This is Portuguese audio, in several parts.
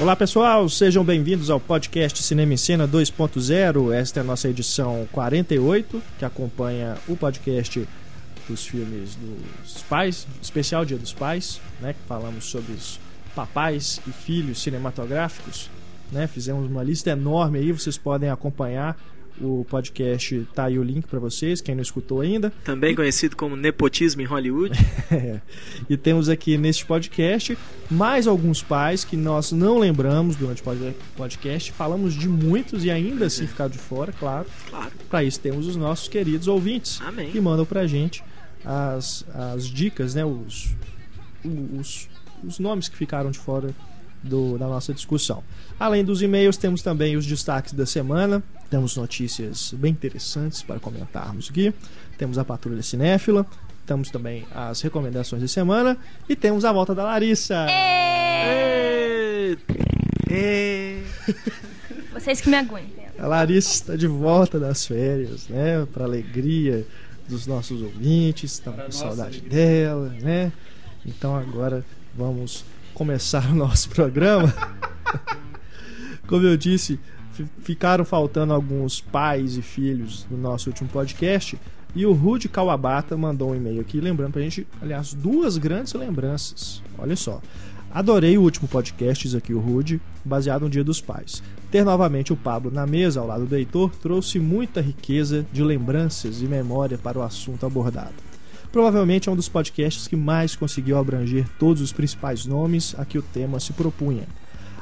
Olá pessoal, sejam bem-vindos ao podcast Cinema em Cena 2.0. Esta é a nossa edição 48, que acompanha o podcast dos filmes dos pais, especial Dia dos Pais, né, que falamos sobre os papais e filhos cinematográficos. Né, fizemos uma lista enorme aí, vocês podem acompanhar o podcast tá aí o link para vocês, quem não escutou ainda. Também conhecido como Nepotismo em Hollywood. é. E temos aqui neste podcast mais alguns pais que nós não lembramos durante o podcast. Falamos de muitos e ainda assim ficar de fora, claro. Claro. Para isso temos os nossos queridos ouvintes Amém. que mandam pra gente as, as dicas, né, os, os, os nomes que ficaram de fora do, da nossa discussão. Além dos e-mails, temos também os destaques da semana. Temos notícias bem interessantes para comentarmos aqui. Temos a Patrulha Cinéfila. Temos também as recomendações da semana. E temos a volta da Larissa. Ê! Ê! Vocês que me aguentem. A Larissa está de volta das férias, né? Para alegria dos nossos ouvintes. Estamos com saudade dela, né? Então agora vamos começar o nosso programa. Como eu disse, ficaram faltando alguns pais e filhos no nosso último podcast. E o Rude Kawabata mandou um e-mail aqui, lembrando pra gente, aliás, duas grandes lembranças. Olha só. Adorei o último podcast, aqui o Rude, baseado no Dia dos Pais. Ter novamente o Pablo na mesa ao lado do Heitor trouxe muita riqueza de lembranças e memória para o assunto abordado. Provavelmente é um dos podcasts que mais conseguiu abranger todos os principais nomes a que o tema se propunha.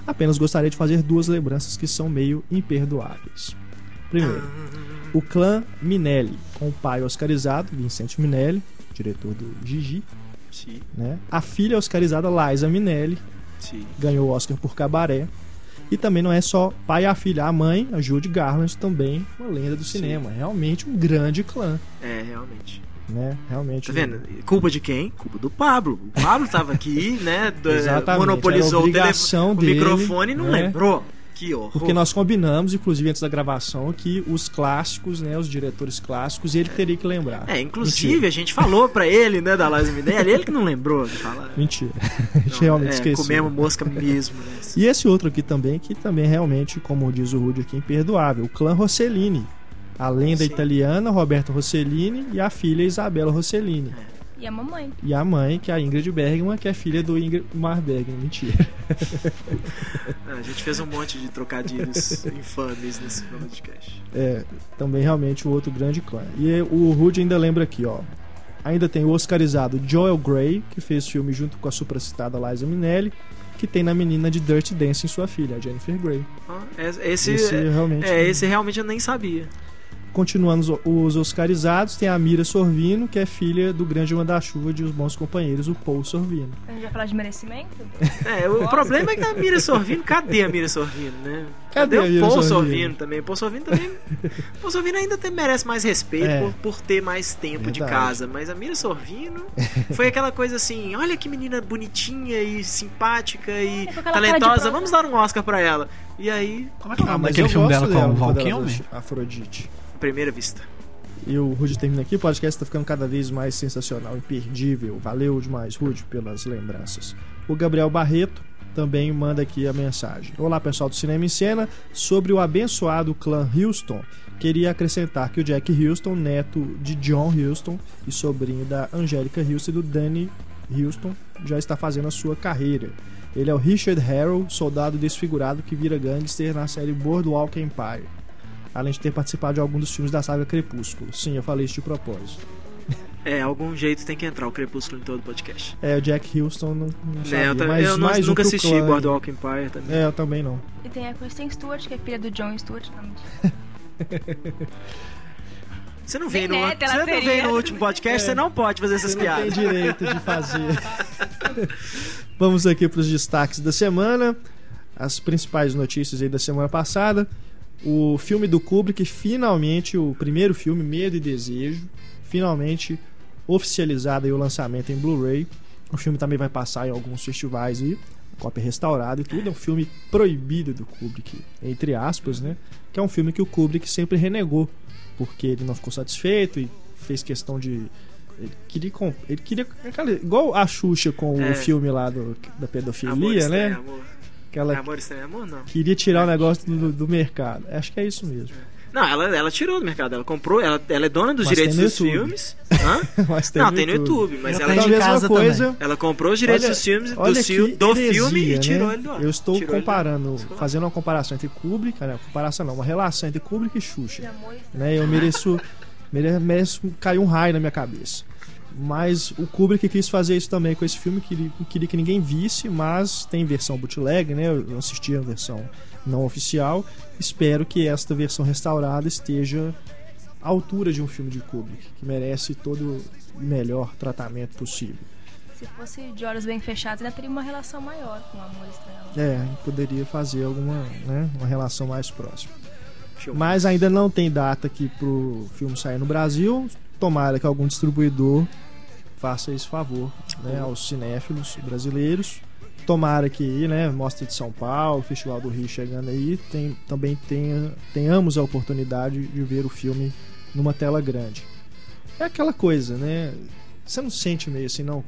Apenas gostaria de fazer duas lembranças que são meio imperdoáveis. Primeiro, o clã Minelli, com o pai oscarizado, Vicente Minelli, diretor do Gigi, Sim, né? A filha oscarizada, Liza Minelli, sim. ganhou o Oscar por Cabaré. E também não é só pai e a filha, a mãe, a Judy Garland, também uma lenda do Sim. cinema. Realmente um grande clã, É, realmente. Né? Realmente. Tá vendo? Culpa de quem? Culpa do Pablo. O Pablo tava aqui, né? Exatamente, monopolizou o, tele- obrigação o dele, microfone e não né? lembrou. Que horror. Porque nós combinamos, inclusive antes da gravação, que os clássicos, né, os diretores clássicos, ele teria que lembrar. É, inclusive a gente falou pra ele, né, da Liza Minelli, ele que não lembrou de falar. Mentira. A gente realmente é, esqueceu. Comemos mosca mesmo, né? E esse outro aqui também, que também realmente, como diz o Rudy aqui, imperdoável. O clã Rossellini. A lenda Sim. italiana, Roberto Rossellini, e a filha Isabela Rossellini. E a mamãe. E a mãe, que é a Ingrid Bergman, que é filha do Ingmar Bergman. Mentira. Ah, A gente fez um monte de trocadilhos infames nesse podcast. É, também realmente o outro grande clã. E o Rudy ainda lembra aqui, ó. Ainda tem o oscarizado Joel Grey, que fez filme junto com a supracitada Liza Minnelli, que tem na menina de Dirty Dancing sua filha, a Jennifer Grey. Ah, é- esse, Esse é, realmente. é, esse realmente eu nem sabia. Continuando os, os oscarizados, tem a Mira Sorvino, que é filha do grande manda-chuva de Os Bons Companheiros, o Paul Sorvino. A gente vai falar de merecimento? É, o problema é que a Mira Sorvino, cadê a Mira Sorvino, né? Cadê a o Paul Sorvino? Sorvino também? Paul Sorvino também. Paul Sorvino ainda tem- merece mais respeito É. por, por ter mais tempo de Verdade. casa, mas a Mira Sorvino foi aquela coisa assim: olha que menina bonitinha e simpática e de talentosa, vamos dar um Oscar pra ela. E aí, Como é que é o nome mas daquele eu filme gosto dela com o quando Val Afrodite. primeira vista. E o Rude termina aqui, o podcast está ficando cada vez mais sensacional, imperdível. Valeu demais, Rude, pelas lembranças. O Gabriel Barreto também manda aqui a mensagem. Olá, pessoal do Cinema em Cena. Sobre o abençoado clã Houston, queria acrescentar que o Jack Houston, neto de John Houston e sobrinho da Angélica Houston e do Danny Houston, já está fazendo a sua carreira. Ele é o Richard Harrow, soldado desfigurado que vira gangster na série Boardwalk Empire além de ter participado de alguns dos filmes da saga Crepúsculo. Sim, eu falei isso de propósito. É, algum jeito tem que entrar o Crepúsculo em todo podcast. É, o Jack Houston não, não sabia, Né, eu, ta- mas eu não- mais um nunca pro assisti clã. Boardwalk Empire também. É, eu também não. E tem a Kristen Stewart, que é filha do John Stewart. Você não veio no, neta, você não no último podcast, É. você não pode fazer essas Você não tem piadas. direito de fazer. Vamos aqui para os destaques da semana. As principais notícias aí da semana passada. O filme do Kubrick, finalmente, o primeiro filme, Medo e Desejo, finalmente oficializado aí o lançamento em Blu-ray. O filme também vai passar em alguns festivais aí, cópia restaurada e tudo. É um filme proibido do Kubrick, entre aspas, né? Que é um filme que o Kubrick sempre renegou, porque ele não ficou satisfeito e fez questão de ele queria, ele queria aquela- igual a Xuxa com É. o filme lá do, da pedofilia, Amor né? estranho, amor. Que ela Amor Estranho Amor, não. queria tirar o negócio do, do mercado. Acho que é isso mesmo. Não, ela, ela tirou do mercado. Ela comprou, ela, ela é dona dos Mas direitos tem dos YouTube. filmes. Hã? Mas não, tem no YouTube, mas ela, tem Então, de a mesma casa coisa. ela comprou os direitos Olha- dos filmes, do, que do heresia, filme e né? tirou ele do ar. Eu estou Tirou comparando, fazendo uma comparação entre Kubrick, né, comparação não, uma relação entre Kubrick e Xuxa. E Né, eu mereço, mere- mereço cair um raio na minha cabeça. Mas o Kubrick quis fazer isso também com esse filme, queria, queria que ninguém visse, mas tem versão bootleg, né? Eu assisti a versão não oficial. Espero que esta versão restaurada esteja à altura de um filme de Kubrick, que merece todo o melhor tratamento possível. Se fosse de olhos bem fechados, ainda teria uma relação maior com o amor. É, poderia fazer alguma, né, uma relação mais próxima. Mas ainda não tem data aqui pro filme sair no Brasil. Tomara que algum distribuidor faça esse favor né, aos cinéfilos brasileiros. Tomara que, né, Mostra de São Paulo, Festival do Rio chegando aí, tem, também tenha, tenhamos a oportunidade de ver o filme numa tela grande. É aquela coisa, né? Você não sente meio assim, não,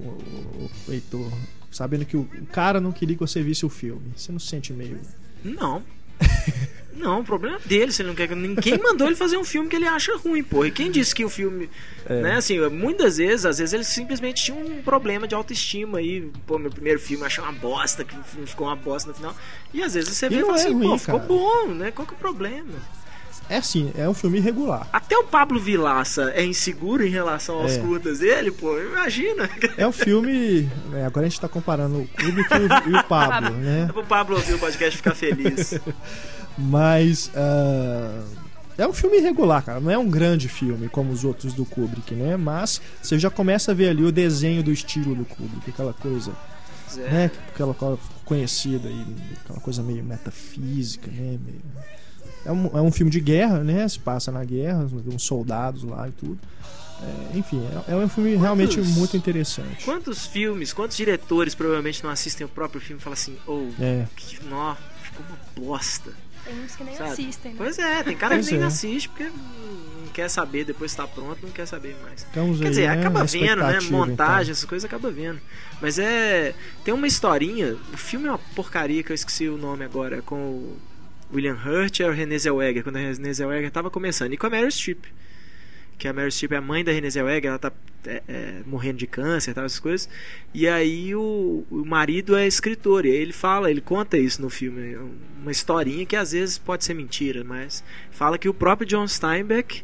Heitor, sabendo que o, o cara não queria que você visse o filme. Você não sente meio. Não. Não, o problema é dele, se ele não quer. que- Ninguém mandou ele fazer um filme que ele acha ruim, porra. E quem disse que o filme. É. Né, assim, muitas vezes, às vezes ele simplesmente tinha um problema de autoestima aí. Pô, meu primeiro filme achei uma bosta, que o ficou uma bosta no final. E às vezes você vê e fala é assim, ruim, pô, ficou cara. bom, né? Qual que é o problema? É assim, é um filme irregular. Até o Pablo Vilaça é inseguro em relação aos É. curtas dele, pô, imagina. É um filme. né, agora a gente tá comparando o Kubrick e o, e o Pablo, né? É pro Pablo ouvir o podcast e ficar feliz. Mas. ah, é um filme irregular, cara. Não é um grande filme como os outros do Kubrick, né? Mas você já começa a ver ali o desenho do estilo do Kubrick, aquela coisa, É. né? Aquela coisa conhecida aí, aquela coisa meio metafísica, né? Meio- É, um, é um filme de guerra, né? Se passa na guerra, uns soldados lá e tudo. É, enfim, é, é um filme realmente Quantos- muito interessante. Quantos filmes, quantos diretores provavelmente não assistem o próprio filme e falam assim, ô, É. que nó, ficou uma bosta. Tem uns que nem Sabe? assistem, né? Pois é, tem cara Pois que nem é. assiste porque não quer saber, depois tá pronto, não quer saber mais. Ficamos Quer aí, dizer, né, acaba vendo, né? expectativa, Montagem, então. essas coisas acaba vendo. Mas é. Tem uma historinha. O filme é uma porcaria que eu esqueci o nome agora. Com o William Hurt e a Renée Zellweger. Quando a Renée Zellweger tava começando. E com a Meryl Streep. Que a Meryl Streep é a mãe da Renée Zellweger. Ela tá é, é, morrendo de câncer tal, essas coisas. E aí o, o marido é escritor. E aí ele fala, ele conta isso no filme. Uma historinha que às vezes pode ser mentira, mas fala que o próprio John Steinbeck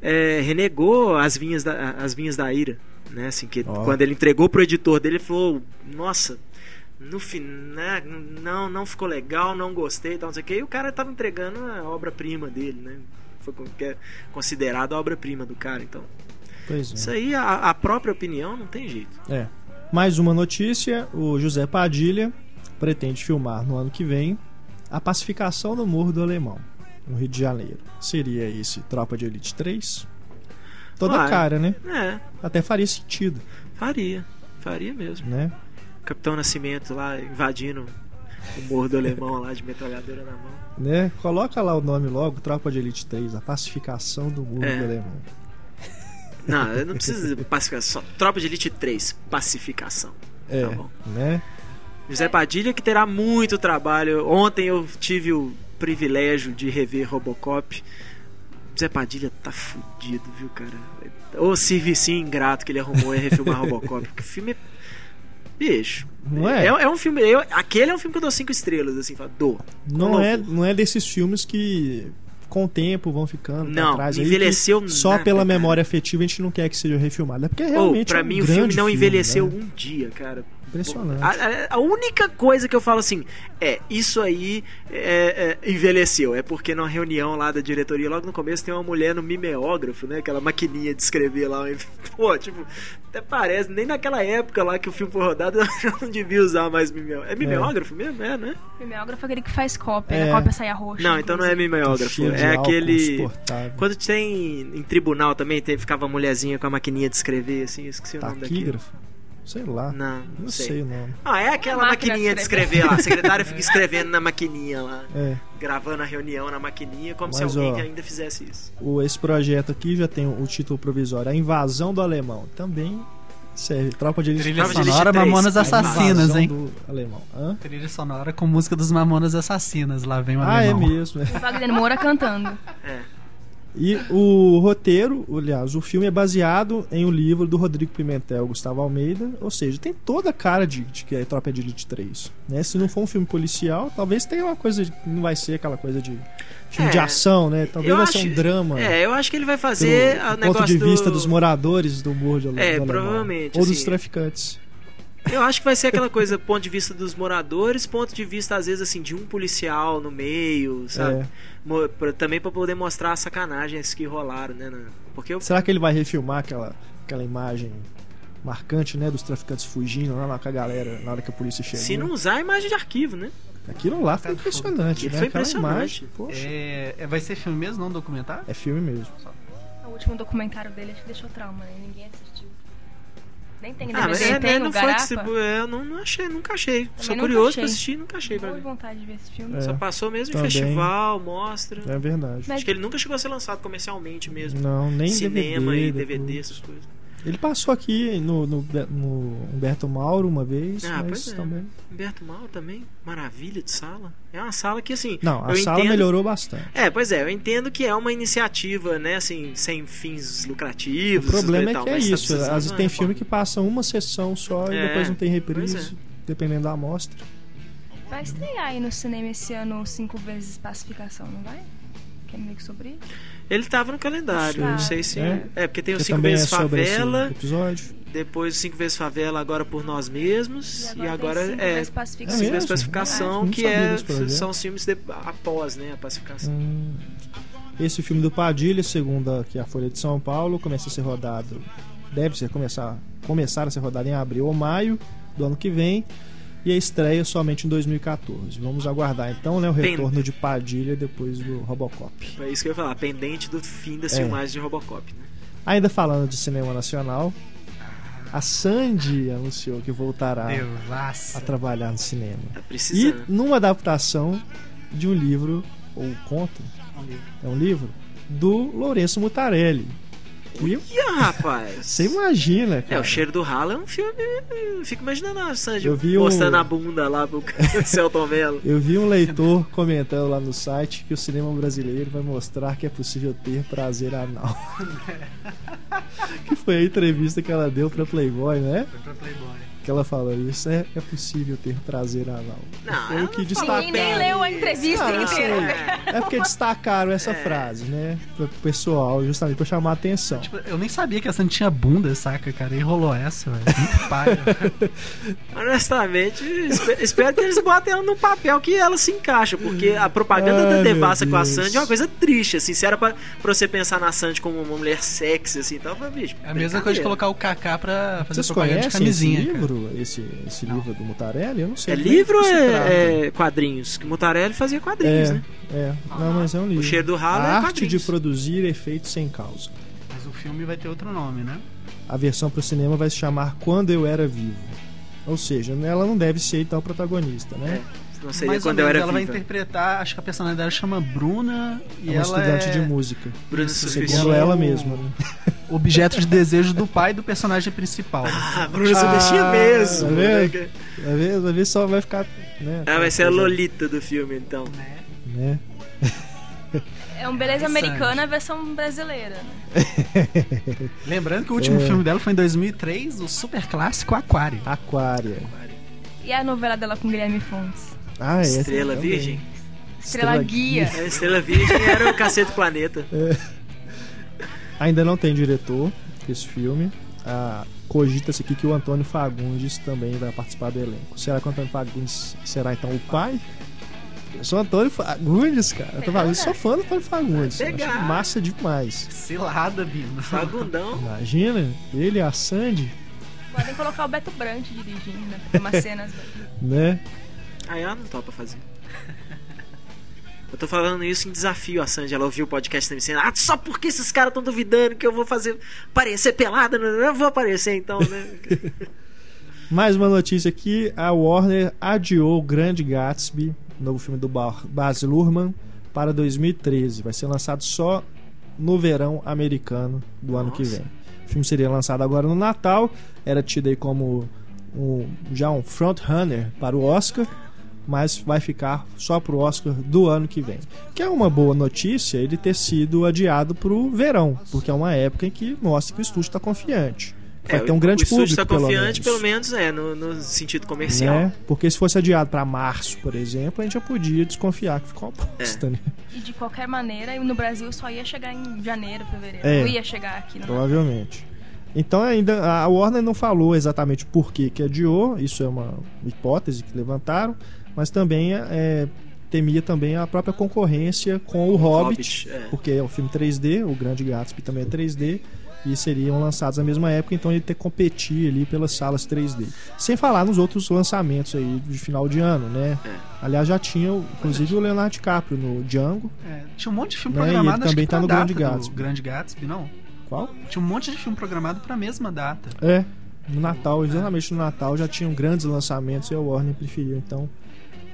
é, renegou as vinhas da, as vinhas da ira, né? Assim que Ó. quando ele entregou pro editor dele, ele falou: "Nossa, no final, não, não ficou legal, não gostei, tal, não sei o que". E o cara tava entregando a obra-prima dele, né? Foi é considerado a obra-prima do cara, então. Pois é. Isso aí a, a própria opinião não tem jeito. É. Mais uma notícia: o José Padilha pretende filmar no ano que vem a pacificação do Morro do Alemão, no Rio de Janeiro. Seria esse Tropa de Elite 3? Toda Vai. cara, né? É, Até faria sentido, faria, faria mesmo. né? Capitão Nascimento lá invadindo o do alemão lá de metralhadora na mão. né? Coloca lá o nome logo, Tropa de Elite 3, a pacificação do Morro É. do Alemão. Não, eu não precisa de pacificação. Só Tropa de Elite 3, pacificação. É, Tá bom. né? José Padilha que terá muito trabalho. Ontem eu tive o privilégio de rever Robocop. José Padilha tá fudido, viu, cara? O servicinho ingrato que ele arrumou é refilmar Robocop. Porque o filme é. Bicho. Não é? É, é um filme. eu- aquele é um filme que eu dou cinco estrelas, assim, dou. Não é, não é desses filmes que com o tempo vão ficando pra Não, aí, envelheceu que só nada, pela cara. memória afetiva a gente não quer que seja refilmado. É porque realmente pra é um mim, o filme não envelheceu né? um dia, cara. Impressionante. A, a- a única coisa que eu falo assim é isso aí é, é, envelheceu. É porque numa reunião lá da diretoria, logo no começo, tem uma mulher no mimeógrafo, né? Aquela maquininha de escrever lá. Pô, tipo, até parece, nem naquela época lá que o filme foi rodado, eu já não devia usar mais mimeógrafo. É mimeógrafo mesmo? É, né? Mimeógrafo é aquele que faz cópia, É. a cópia sai a roxa. Não, então não é inclusive. mimeógrafo. É aquele. Quando tem em tribunal também, tem, ficava a mulherzinha com a maquininha de escrever, assim, eu esqueci o nome daquilo. Sei lá. Não, Não sei o nome. Ah, é aquela maquininha de escrever lá. A secretária fica escrevendo na maquininha lá. É. Gravando a reunião na maquininha, como se Mas, alguém ó, ainda fizesse isso. O, esse projeto aqui já tem o título provisório A Invasão do Alemão. Também Serve. Tropa de Elite Trilha Tropa sonora 3, Mamonas a Assassinas, Invasão hein? do alemão. Hã? Trilha sonora com música dos Mamonas Assassinas. Lá vem o Ah, é alemão. mesmo. é. O Wagner Moura cantando. É. E o roteiro, aliás, o filme é baseado em um livro do Rodrigo Pimentel Gustavo Almeida, ou seja, tem toda a cara de, de que é Tropa de Elite 3. Né? Se não for um filme policial, talvez tenha uma coisa, de- não vai ser aquela coisa de filme É, de ação, né? Talvez vai acho- ser um drama. É, eu acho que ele vai fazer o ponto negócio de vista do... dos moradores do Morro de É, provavelmente, Ou dos assim. traficantes. Eu acho que vai ser aquela coisa, ponto de vista dos moradores, ponto de vista, às vezes, assim, de um policial no meio, sabe? É. Pra- também pra poder mostrar as sacanagens que rolaram, né? Porque eu... Será que ele vai refilmar aquela, aquela imagem marcante, né, dos traficantes fugindo lá, lá com a galera na hora que a polícia chegou? Se não usar a imagem de arquivo, né? Aquilo lá foi impressionante, Aquilo né? foi Aquela impressionante. imagem, poxa, É, é- vai ser filme mesmo, não documentário? é filme mesmo. O último documentário dele acho que deixou trauma, né? Ninguém assistiu. Nem tem Ah, mas é, tem né, não foi Garapa. distribu... é, eu não, não achei, nunca achei. Sou nunca curioso achei. pra assistir, nunca achei ver. vontade de ver esse filme. É. Só passou mesmo Também. em festival, mostra. É verdade. Mas- Acho que ele nunca chegou a ser lançado comercialmente mesmo. Não, nem Cinema DVD, e DVD, depois. essas coisas. Ele passou aqui no, no, no Humberto Mauro uma vez, Ah, mas pois é. também. Humberto Mal também, maravilha de sala. É uma sala que, assim. Não, a eu sala entendo... melhorou bastante. É, pois é, eu entendo que é uma iniciativa, né, assim, sem fins O lucrativos. problema e é tal, que é tá isso. Às vezes tem reforma. filme que passa uma sessão só e É, depois não tem reprise, é. dependendo da amostra. Vai estrear aí no cinema esse ano cinco vezes pacificação, não vai? Que é meio que sobre isso. Ele tava no calendário, Ah, não sei se. é. É, porque tem o Cinco também é Vezes sobre Favela, depois o Cinco Vezes Favela, agora por nós mesmos. E agora, tem cinco é. vezes É pacificação. Cinco Vezes mesmo? Pacificação, Ah, não que é, são os filmes de- após, né, a pacificação. Hum. Esse filme do Padilha, segundo a, que a Folha de São Paulo, começa a ser rodado. Deve ser começar, começar a ser rodado em abril ou maio do ano que vem. E a estreia somente em 2014. Vamos aguardar então né, o retorno de Padilha depois do Robocop. É isso que eu ia falar, pendente do fim das É. filmagens de Robocop, né? Ainda falando de cinema nacional, a Sandy anunciou que voltará a trabalhar no cinema. Tá E numa adaptação de um livro, ou conto, é um livro, do Lourenço Mutarelli. E Ih, rapaz! você imagina, cara. É, o Cheiro do Ralo é um filme. Eu fico imaginando a Sandy Eu vi um- mostrando a bunda lá pro Celton Mello. Eu vi um leitor comentando lá no site que o cinema brasileiro vai mostrar que é possível ter prazer anal. que foi a entrevista que ela deu pra Playboy, né? Foi pra Playboy. Que ela falou isso, é, é possível ter prazer anal. Não, foi ela o que destacaram. Ninguém nem leu a entrevista Ah, inteira. É porque destacaram essa frase, né? Pro pessoal, justamente pra chamar a atenção. Tipo, eu nem sabia que a Sandy tinha bunda, saca, cara? E rolou essa, velho. Muito. Honestamente, espe- espero que eles botem ela num papel que ela se encaixa, porque a propaganda Ai, da Devassa com a. Sandy é uma coisa triste, assim, se era pra, pra você pensar na Sandy como uma mulher sexy, assim, então, bicho, É a mesma coisa de colocar o Kaká pra fazer Vocês propaganda de conhecem esse camisinha. Livro? Esse, esse livro do Mutarelli? Eu não sei. É do livro ou é, é quadrinhos? Que Mutarelli fazia quadrinhos, É, né? é. Não, mas é um livro. cheiro do ralo A é arte quadrinhos. de produzir efeitos sem causa. Mas o filme vai ter outro nome, né? A versão para o cinema vai se chamar Quando Eu Era Vivo. Ou seja, ela não deve ser então a protagonista, né? É, não seria Mais ou quando eu menos, era ela vai viva. interpretar, acho que a personagem dela chama Bruna e É, uma ela estudante é de música. Bruna. Segundo Ela é mesma. Né? objeto de desejo do pai do personagem principal. Ah, Bruna Surfistinha Ah, mesmo. tá né? vendo? Vai ver, vai ver só vai ficar. Né, Ela vai ser a Lolita do filme, então. Né? É um Beleza. Americana versão brasileira. Né? Lembrando que o último É. filme dela foi em 2003, o super clássico Aquário. Aquária. E a novela dela com Guilherme Fontes? Ah, é. Estrela. Virgem. Estrela Guia. A Estrela Virgem era o Cacete Planeta. Ainda não tem diretor esse filme. Ah, Cogita-se aqui que o Antônio Fagundes também vai participar do elenco. Será que o Antônio Fagundes será então o pai? Eu sou Antônio Fagundes, cara. Eu tô falando, sou fã do Antônio Fagundes. Acho massa demais. Cilada, Bino. Fagundão. Imagina, ele e a Sandy, Podem colocar o Beto Brant dirigindo, né? Ter umas cenas. né? Aí ela não topa fazer. Eu tô falando isso em desafio a Sandy. Ela ouviu o podcast me dizendo: Ah, só porque esses caras estão duvidando que eu vou fazer parecer pelada, não- eu vou aparecer então, né? Mais uma notícia aqui: a Warner adiou o Grande Gatsby, novo filme do Ba- Baz Luhrmann, para 2013. Vai ser lançado só no verão americano do ano que Nossa. vem. O filme seria lançado agora no Natal, era tido aí como um, já um front-runner para o Oscar, mas vai ficar só para o Oscar do ano que vem. Que é uma boa notícia ele ter sido adiado para o verão, porque é uma época em que mostra que o estúdio está confiante. Vai É, ter um o- grande o estúdio público, está pelo confiante, menos. pelo menos, é, no, no sentido comercial. Né? Porque se fosse adiado para março, por exemplo, a gente já podia desconfiar que ficou uma É. bosta, né? E de qualquer maneira, no Brasil só ia chegar em janeiro, fevereiro. É. Não ia chegar aqui no Provavelmente. Então ainda a Warner não falou exatamente por que que adiou, isso é uma hipótese que levantaram, mas também é, temia também a própria concorrência com o Hobbit, Hobbit, é. porque é um filme 3D, o Grande Gatsby também é 3D, e seriam lançados na mesma época, então ele ter que competir ali pelas salas 3D. Sem falar nos outros lançamentos aí de final de ano, né? É. Aliás, já tinha, inclusive, o Leonardo DiCaprio no Django. É, tinha um monte de filme Né, e ele programado, acho também que tá no Grande Gatsby. Grande Gatsby, não? Qual? Tinha um monte de filme programado pra mesma data. É, no Natal, exatamente no Natal já tinham grandes lançamentos e a Warner preferiu então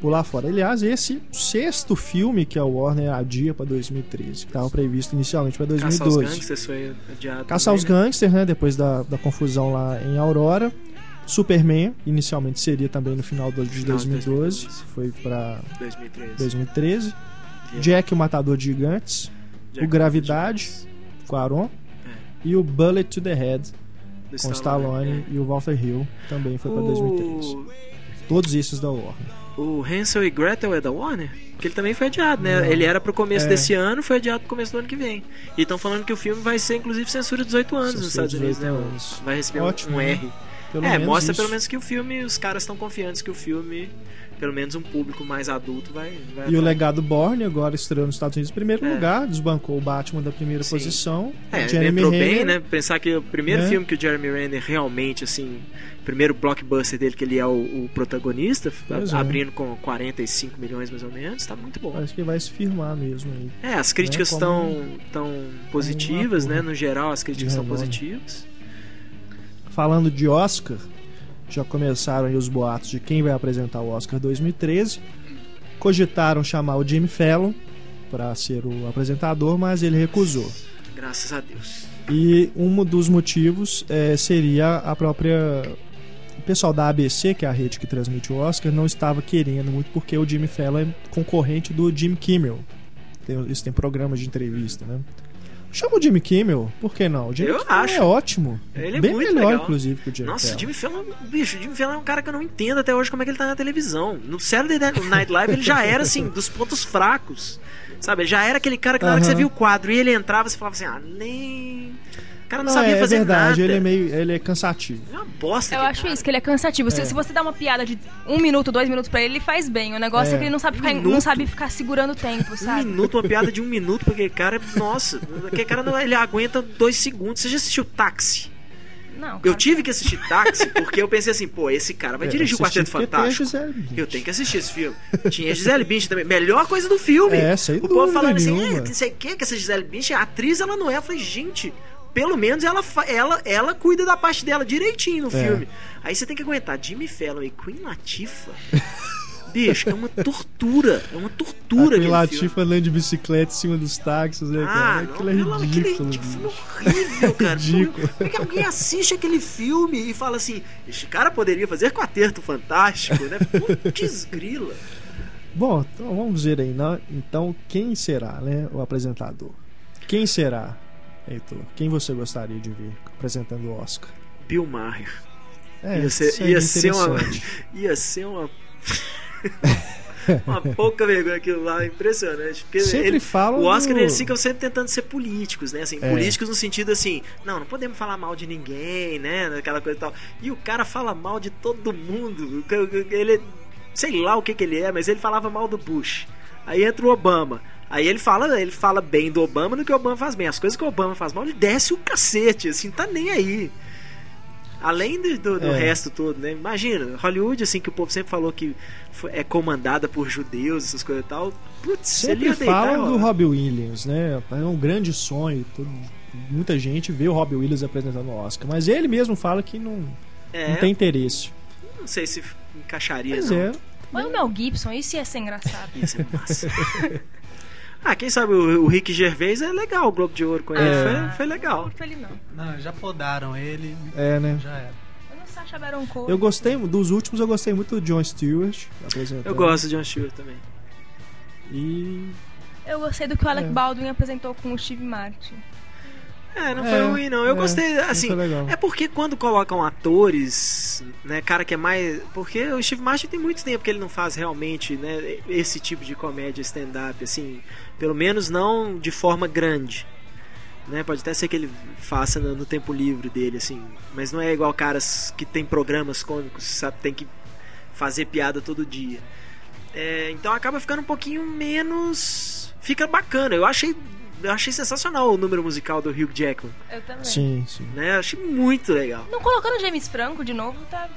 pular fora. Aliás, esse sexto filme que a Warner adia para 2013, que estava previsto inicialmente para Caça aos 2012. Gangsters foi adiado. Caça também, aos né? Gangsters, né? Depois da, da confusão lá em Aurora. Superman, inicialmente seria também no final de Final de 2012, 2012. foi para 2013. 2013. Dia- Jack o Matador de Gigantes, Jack o Gravidade, com Aaron, e o Bullet to the Head, do com Stallone e o Walter Hill, também foi para 2013. O, Todos esses da Warner. O Hansel e Gretel é da Warner? Porque ele também foi adiado, né? Não. Ele era pro começo É. desse ano, foi adiado pro começo do ano que vem. E estão falando que o filme vai ser, inclusive, censura de 18 anos nos Censura Estados de Unidos, 18 né? anos. Vai receber um- Ótimo, um né? R. Pelo é, mostra isso. pelo menos que o filme, os caras estão confiantes que o filme, pelo menos um público mais adulto, vai. vai E o legado Borne agora estreou nos Estados Unidos em primeiro É. lugar, desbancou o Batman da primeira Sim. posição. É, Jeremy entrou bem, Renner, né? Pensar que o primeiro Né? filme que o Jeremy Renner realmente, assim, primeiro blockbuster dele, que ele é o, o protagonista, Pois é. abrindo com 45 milhões mais ou menos, tá muito bom. Parece que vai se firmar mesmo aí. É, as críticas Né, estão como- tão positivas, né? No geral, as críticas estão positivas. Falando de Oscar, já começaram aí os boatos de quem vai apresentar o Oscar 2013. Cogitaram chamar o Jimmy Fallon para ser o apresentador, mas ele recusou. Graças a Deus. E um dos motivos eh, seria a própria. O pessoal da ABC, que é a rede que transmite o Oscar, não estava querendo muito porque o Jimmy Fallon é concorrente do Jim Kimmel. Tem, isso tem programas de entrevista, né? Chama o Jimmy Kimmel, por que não? O Jimmy Eu Kimmel acho. é ótimo. Ele é Bem muito melhor, legal. inclusive, que o Jimmy Nossa, Fallon. Jimmy Fallon, bicho, Jimmy Fallon é um cara que eu não entendo até hoje como é que ele tá na televisão. No Saturday Night Live ele já era, assim, dos pontos fracos. Sabe, ele já era aquele cara que na hora que você viu o quadro e ele entrava, você falava assim, ah, nem... O cara não, Não, sabia é, fazer é verdade, nada. ele é meio. ele é cansativo. É uma bosta Eu acho cara. isso, que ele é cansativo. Se, É. se você dá uma piada de um minuto, dois minutos pra ele, ele faz bem. O negócio é, É. que ele não sabe, Um ficar, minuto? não sabe ficar segurando o tempo, Um sabe? minuto, uma piada de um minuto pra aquele cara, nossa, aquele cara não, ele aguenta dois segundos. Você já assistiu Táxi? Não, Eu tive que assistir Táxi porque eu pensei assim, pô, esse cara vai É, dirigir o Quarteto porque tem a Fantástico. Gisele Bündchen. Eu tenho que assistir esse filme. Tinha a Gisele Bündchen também. Melhor coisa do filme. É, sem o povo falando assim, nenhuma. é, que sei que, que essa Gisele Bündchen, a atriz, ela não é. Eu falei, gente, pelo menos ela, ela, ela cuida da parte dela direitinho no É. filme. Aí você tem que aguentar Jimmy Fallon e Queen Latifah. Bicho, é uma tortura. É uma tortura Aquele aquele Latif filme. andando de bicicleta em cima dos táxis, né, Ah, cara? não, Aquilo é aquele ridículo. tipo, filme horrível, cara. Ridículo. Como é que alguém assiste aquele filme e fala assim, este cara poderia fazer quarteto fantástico, né? Putz grila. Bom, então vamos ver aí, né? Então, quem será, né, o apresentador? Quem será, Heitor? Quem você gostaria de ver apresentando o Oscar? Bill Maher. É, ia ser, seria ia ser uma. Ia ser uma. uma pouca vergonha aquilo lá, impressionante. Porque Sempre ele- falam o Oscar do- eles ficam sempre tentando ser políticos, né? Assim, É. políticos no sentido assim, não, não podemos falar mal de ninguém, né? Aquela coisa e tal. E o cara fala mal de todo mundo. Ele, sei lá o que, que ele é, mas ele falava mal do Bush. Aí entra o Obama. Aí ele fala, ele fala bem do Obama no que o Obama faz bem. As coisas que o Obama faz mal, ele desce o cacete, assim, tá nem aí. Além do, do- do É. resto todo, né? Imagina, Hollywood, assim, que o povo sempre falou que foi- é comandada por judeus, essas coisas e tal. Putz, ele Sempre ia deitar e falam do. Robbie Williams, né? É um grande sonho. todo- muita gente vê o Robbie Williams apresentando o Oscar, mas ele mesmo fala que não, É, não tem interesse. não sei se encaixaria, Mas não. é. Põe o Mel Gibson, isso ia ser engraçado. Ia ser massa. Ah, quem sabe o, o Rick Gervais é legal, o Globo de Ouro com ele. É. Foi, foi Não legal. curto ele não. Não, já podaram ele, É, né? já era. Não Sacha Baron Cohen. Eu gostei, dos últimos eu gostei muito do John Stewart. Eu gosto de John Stewart também. E Eu gostei do que o Alec É. Baldwin apresentou com o Steve Martin. É, não É, foi ruim, não. Eu é, gostei, assim. foi legal. É porque quando colocam atores, né, cara que é mais. Porque o Steve Martin tem muito tempo que ele não faz realmente, né, esse tipo de comédia stand-up, assim. Pelo menos não de forma grande. Né? Pode até ser que ele faça no, no tempo livre dele, assim. Mas não é igual caras que tem programas cômicos, sabe? Tem que fazer piada todo dia. É, então acaba ficando um pouquinho menos. Fica bacana. Eu achei. Eu achei sensacional o número musical do Hugh Jackman. Eu também. sim, sim. Né? Eu achei muito legal. Não colocando James Franco de novo, tá.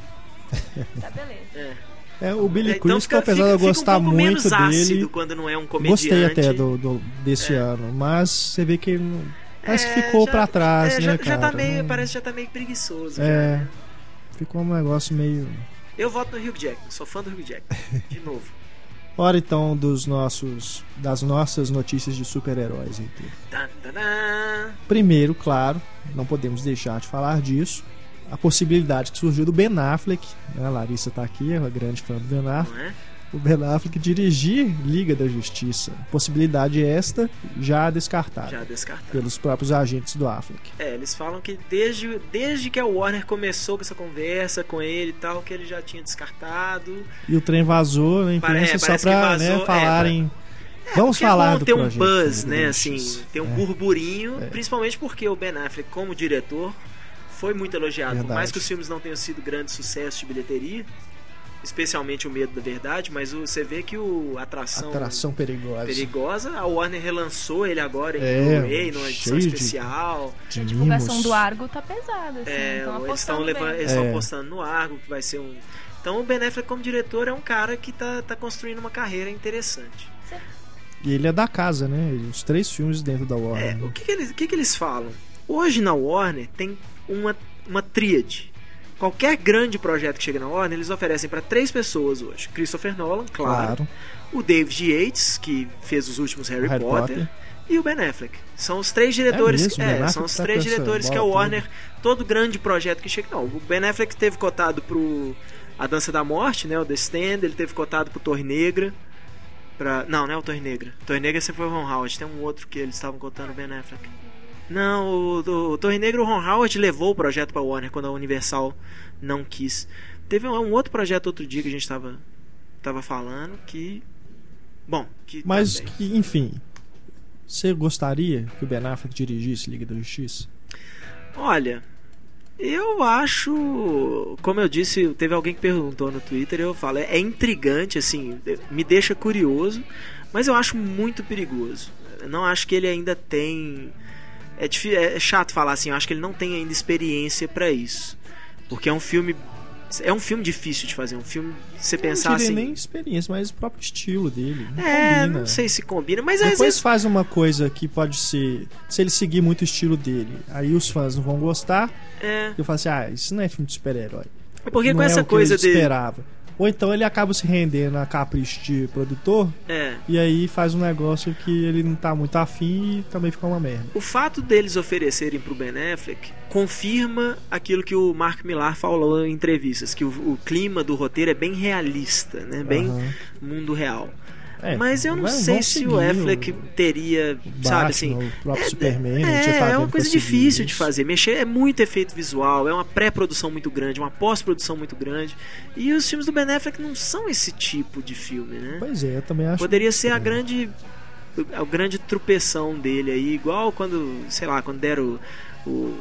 Tá beleza. É. É, o Billy É, então Crystal, fica- apesar de eu um gostar pouco muito menos ácido dele, quando não é um comediante. gostei até do, do- desse É. ano, mas você vê que ele parece É, que ficou já- pra trás, é, né, já, cara? já tá meio, Não- parece que já tá meio preguiçoso. É. já, né? Ficou um negócio meio... Eu voto no Hugh Jackman, sou fã do Hugh Jackman. De novo. Hora então dos nossos, das nossas notícias de super-heróis. Tan. Primeiro, claro, não podemos deixar de falar disso, a possibilidade que surgiu do Ben Affleck, né? a Larissa tá aqui, é uma grande fã do Ben Affleck, é? o Ben Affleck dirigir Liga da Justiça. Possibilidade esta já descartada Já descartado. pelos próprios agentes do Affleck. É, eles falam que desde, desde que a Warner começou com essa conversa com ele e tal, que ele já tinha descartado. E o trem vazou na imprensa é, só vazou, né, é, falarem. Vamos Porque é falar do ter um buzz, né? Assim, ter um É. burburinho, É. principalmente porque o Ben Affleck, como diretor, foi muito elogiado. Por Verdade. mais que os filmes não tenham sido grande sucesso de bilheteria, especialmente o Medo da Verdade, mas você vê que o Atração, Atração perigosa. Perigosa, a Warner relançou ele agora em É, Blu-ray, numa edição de- especial. de A divulgação mimos. do Argo tá pesada, assim. É, eles estão levando, eles estão É. apostando no Argo, que vai ser um. Então o Ben Affleck como diretor é um cara que tá, tá construindo uma carreira interessante. E ele é da casa, né? Os três filmes dentro da É, Warner. o que, que eles, o que, que eles falam? Hoje na Warner tem uma, uma tríade. Qualquer grande projeto que chega na Warner, eles oferecem para três pessoas hoje: Christopher Nolan, claro, claro. o David Yates, que fez os últimos Harry, Harry Potter, Potter. e o Ben Affleck. São os três diretores, É mesmo? é, são os tá três diretores que a bola Warner, todo grande projeto que chega, não, o Ben Affleck teve cotado pro A Dança da Morte, né, o The Stand, ele teve cotado pro Torre Negra. Pra... Não, não é o Torre Negra. Torre Negra sempre foi o Ron Howard. Tem um outro que eles estavam cotando o Ben Affleck. Não, o, o, Torre Negra, o Ron Howard levou o projeto pra Warner quando a Universal não quis. Teve um, um outro projeto outro dia que a gente tava, tava falando que. Bom, que. Mas, também. que, enfim. Você gostaria que o Ben Affleck dirigisse Liga da Justiça? Olha, eu acho. Como eu disse, teve alguém que perguntou no Twitter, eu falo, é, é intrigante, assim, me deixa curioso, mas eu acho muito perigoso. Eu não acho que ele ainda tem. É, difí- é chato falar assim, eu acho que ele não tem ainda experiência pra isso. Porque é um filme. É um filme difícil de fazer, um filme. Você pensar não assim. nem experiência, mas o próprio estilo dele. Não é, combina. não sei se combina, mas Depois vezes. faz uma coisa que pode ser. Se ele seguir muito o estilo dele, aí os fãs não vão gostar. É, Eu falo assim: ah, isso não é filme de super-herói. porque não com é essa coisa eu de. esperava. Ou então ele acaba se rendendo a capricho de produtor É. e aí faz um negócio que ele não tá muito afim e também fica uma merda. O fato deles oferecerem pro Ben Affleck confirma aquilo que o Mark Millar falou em entrevistas, que o, o clima do roteiro é bem realista, né? Bem Aham. mundo real. É, Mas eu não vai- sei se o Affleck teria, Batman, sabe assim, o próprio Superman, a gente é, tá é uma coisa difícil de isso. fazer. Mexer é muito efeito visual, é uma pré-produção muito grande, uma pós-produção muito grande. E os filmes do Ben Affleck não são esse tipo de filme, né? Pois é, eu também acho. Poderia ser a É. grande a grande trupeção dele aí, igual quando, sei lá, quando deram o, o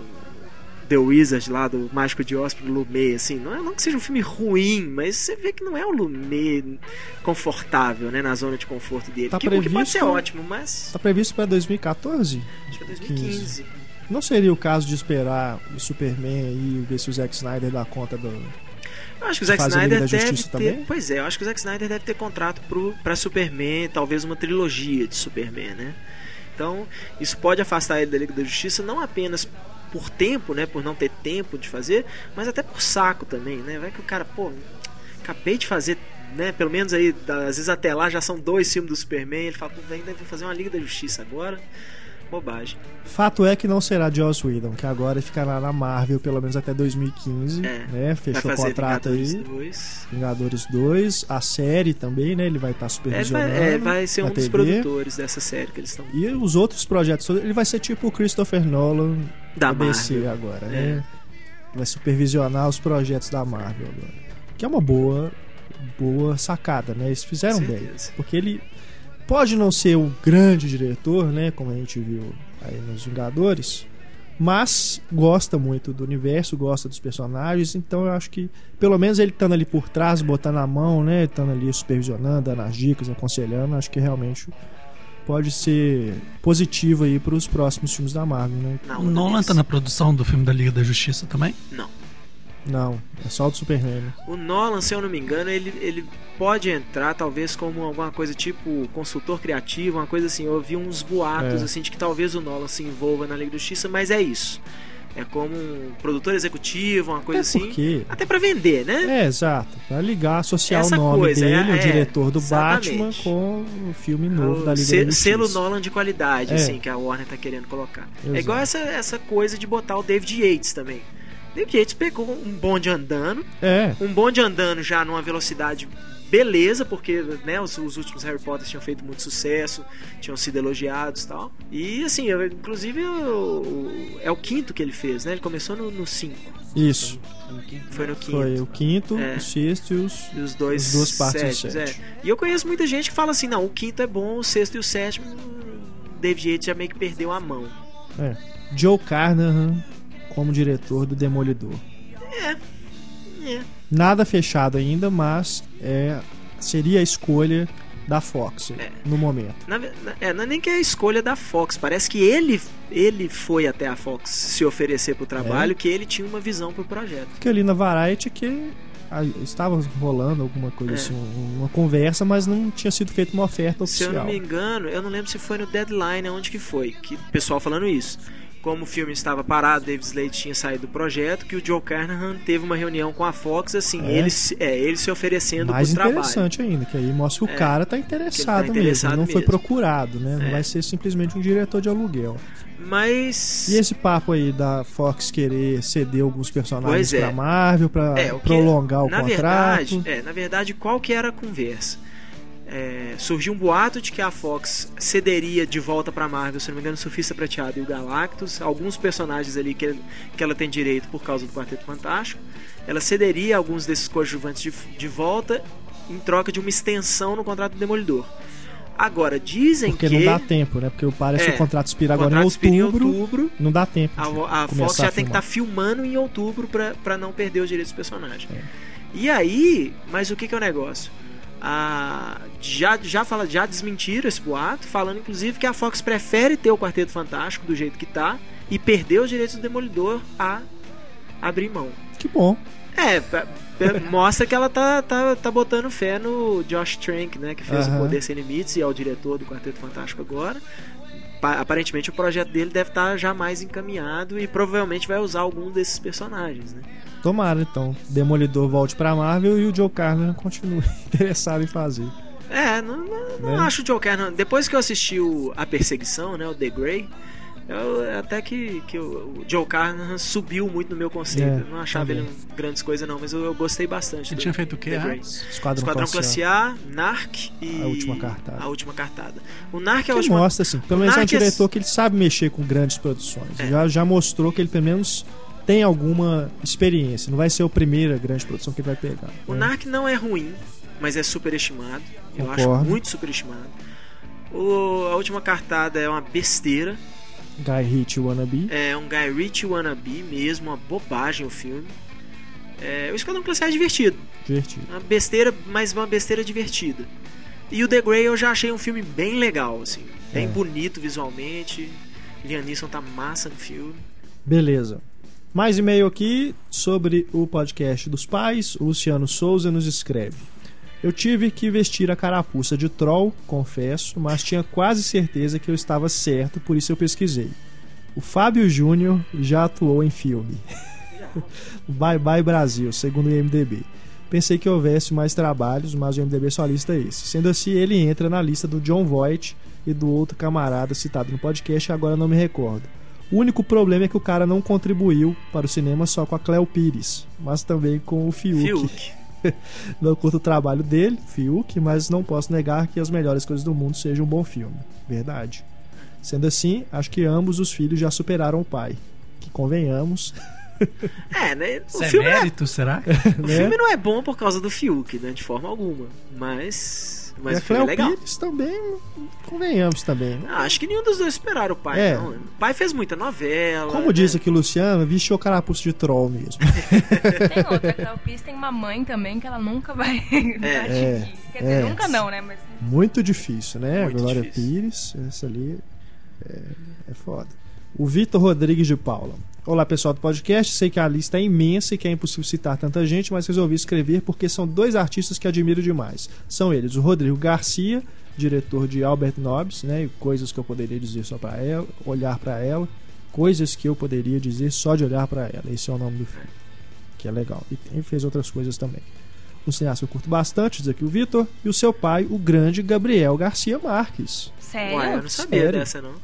The Wizard lá do Mágico de Oz pro Lumet, assim, não, é, não que seja um filme ruim, mas você vê que não é o Lumet confortável, né, na zona de conforto dele. Tá que, o que pode previsto- ser ótimo, mas Tá previsto para 2014? acho que é 2015. Não seria o caso de esperar o Superman e ver se o Zack Snyder dá conta do. Eu acho que o Zack Snyder deve ter. Também? Pois é, eu acho que o Zack Snyder deve ter contrato pro, pra Superman, talvez uma trilogia de Superman, né? Então, isso pode afastar ele da Liga da Justiça não apenas por tempo, né? Por não ter tempo de fazer, mas até por saco também, né? Vai que o cara, pô, acabei de fazer né, pelo menos aí, às vezes até lá já são dois filmes do Superman. Ele fala, pô, ainda vou fazer uma Liga da Justiça agora. Bobagem. Fato é que não será Joss Whedon, que agora ficará na Marvel pelo menos até 2015, É. né? Fechou o contrato Vingadores aí. 2. Vingadores 2, a série também, né? Ele vai estar É, supervisionando. vai, é, vai ser um dos TV. produtores dessa série que eles estão. E os outros projetos, ele vai ser tipo o Christopher Nolan Da DC Marvel. agora, É. né? Vai supervisionar os projetos da Marvel agora. Que é uma boa boa sacada, né? Eles fizeram bem. Porque ele pode não ser o grande diretor, né? Como a gente viu aí nos Vingadores, mas gosta muito do universo, gosta dos personagens, então eu acho que pelo menos ele estando ali por trás, botando a mão, né? Estando ali supervisionando, dando as dicas, aconselhando, acho que realmente pode ser positivo aí para os próximos filmes da Marvel, né? Não, O Nolan tá na produção do filme da Liga da Justiça também? Não. Não, é só o do Superman. O Nolan, se eu não me engano, ele, ele pode entrar talvez como alguma coisa tipo consultor criativo, uma coisa assim. Eu ouvi uns boatos É. assim de que talvez o Nolan se envolva na Liga da Justiça, mas é isso. É como um produtor executivo, uma coisa Até assim. porque Até pra vender, né? É, exato. Pra ligar, associar Essa o nome coisa, dele, é, o é, diretor do exatamente. Batman, com o filme novo da O Liga se- da Justiça. selo Nolan de qualidade, É. assim, que a Warner tá querendo colocar. Exato. É igual essa, essa coisa de botar o David Yates também. David Yates pegou um bonde andando, É, um bonde andando já numa velocidade beleza, porque né, os, os últimos Harry Potter tinham feito muito sucesso, tinham sido elogiados e tal. E assim, eu- inclusive o- é o quinto que ele fez, né? Ele começou no 5. isso. Foi no quinto. Foi o quinto, É. o sexto e os. E os dois As duas partes sétimo. é. E eu conheço muita gente que fala assim, não, o quinto é bom, o sexto e o sétimo, David Yates já meio que perdeu a mão. É. Joe Carnahan como diretor do Demolidor. É. Nada fechado ainda, mas é, seria a escolha da Fox É. no momento. Na na- é, não é nem que é a escolha da Fox, parece que ele, ele foi até a Fox se oferecer pro trabalho, É. que ele tinha uma visão pro projeto. Porque ali na Variety que estava rolando alguma coisa É. assim, um- uma conversa, mas não tinha sido feita uma oferta Se eu oficial. não me engano, eu não lembro se foi no Deadline onde que foi, que o pessoal falando isso. Como o filme estava parado, David Slade tinha saído do projeto, que o Joe Carnahan teve uma reunião com a Fox, assim, É. ele, se- é, ele se oferecendo Mais pro trabalho. interessante ainda, que aí mostra que o É, cara tá interessado, tá interessado mesmo, não foi mesmo. procurado, né? Não É. vai ser simplesmente um diretor de aluguel. Mas. E esse papo aí da Fox querer ceder alguns personagens Pois é. pra Marvel, pra É, o prolongar o na contrato. Verdade, é, na verdade, qual que era a conversa? É, surgiu um boato de que a Fox cederia de volta pra Marvel, se não me engano, o Surfista Prateado e o Galactus, alguns personagens ali que, que ela tem direito por causa do Quarteto Fantástico. Ela cederia alguns desses coadjuvantes de, de volta em troca de uma extensão no contrato do Demolidor. Agora, dizem Porque que não dá tempo, né? Porque parece É, que o contrato expira agora contrato em expira em outubro, outubro Não dá tempo. a, a Fox já a tem que estar filmar. filmando em outubro pra não perder os direitos dos personagens. É. E aí, mas o que, que é o negócio? Ah, já, já, fala, já desmentiram esse boato, falando inclusive que a Fox prefere ter o Quarteto Fantástico do jeito que tá e perder os direitos do Demolidor a abrir mão. Que bom. É, mostra que ela tá, tá, tá botando fé no Josh Trank, né? Que fez Aham. o Poder Sem Limites e é o diretor do Quarteto Fantástico agora. Pa- aparentemente o projeto dele deve estar já mais encaminhado e provavelmente vai usar algum desses personagens, né? Tomara, então. Demolidor volte pra Marvel e o Joe Carnahan continue interessado em fazer. É, não, não, não Né? acho o Joker. Não. Depois que eu assisti o A Perseguição, né? O The Grey, eu, até que, que o, o Joe Carnahan subiu muito no meu conceito. É, eu não achava também. ele um grandes coisas, não, mas eu, eu gostei bastante. Ele do tinha feito o quê? Esquadrão, Esquadrão Classe Classe A, Narc e. A Última Cartada. A última cartada. O Narc é Que a última. mostra, assim, pelo menos é um é- diretor que ele sabe mexer com grandes produções. É. Já, já mostrou que ele pelo menos tem alguma experiência. Não vai ser a primeira grande produção que ele vai pegar. O né? Narc não é ruim, mas é superestimado. Eu acho Concordo. muito superestimado. O, a última cartada é uma besteira. Guy Ritchie Wannabe. É um Guy Ritchie wannabe mesmo, uma bobagem o filme. É, o Esquadrão Classe A é divertido. Divertido. Uma besteira, mas uma besteira divertida. E o The Grey eu já achei um filme bem legal, assim. Bem É. bonito visualmente. Liam Neeson tá massa no filme. Beleza. Mais e-mail aqui sobre o podcast dos pais. O Luciano Souza nos escreve. Eu tive que vestir a carapuça de troll, confesso, mas tinha quase certeza que eu estava certo, por isso eu pesquisei. O Fábio Júnior já atuou em filme. bye bye Brasil, segundo o IMDB. Pensei que houvesse mais trabalhos, mas o MDB só lista esse. Sendo assim, ele entra na lista do John Voight e do outro camarada citado no podcast, agora não me recordo. O único problema é que o cara não contribuiu para o cinema só com a Cleo Pires, mas também com o Fiuk. Fiuk. Não curto o trabalho dele, Fiuk, mas não posso negar que As Melhores Coisas do Mundo seja um bom filme. Verdade. Sendo assim, acho que ambos os filhos já superaram o pai. Que convenhamos, É, né? O, é filme, é, mérito, será? o né? filme não é bom por causa do Fiuk, né? De forma alguma. Mas. Mas e a o filme é Cleo legal. Pires também, convenhamos também. Ah, acho que nenhum dos dois superaram o pai, É. não. O pai fez muita novela. Como né? disse aqui o Luciano, vestiu o carapuço de troll mesmo. Tem outra, a Cleo Pires tem uma mãe também que ela nunca vai. É, atingir. Quer dizer, é. nunca não, né? Mas Muito difícil, né? Muito a Glória difícil. Pires, essa ali é, é foda. O Vitor Rodrigues de Paula. Olá pessoal do podcast, sei que a lista é imensa e que é impossível citar tanta gente, mas resolvi escrever porque são dois artistas que admiro demais. São eles o Rodrigo Garcia, diretor de Albert Nobbs, né, e coisas que eu poderia dizer só para ela, olhar para ela, coisas que eu poderia dizer só de olhar para ela. Esse é o nome do filme, que é legal. E tem- fez outras coisas também. Um cineasta que eu curto bastante, diz aqui o Vitor, e o seu pai, o grande Gabriel Garcia Marques. sério? Ué, eu não sabia Sério? dessa, não.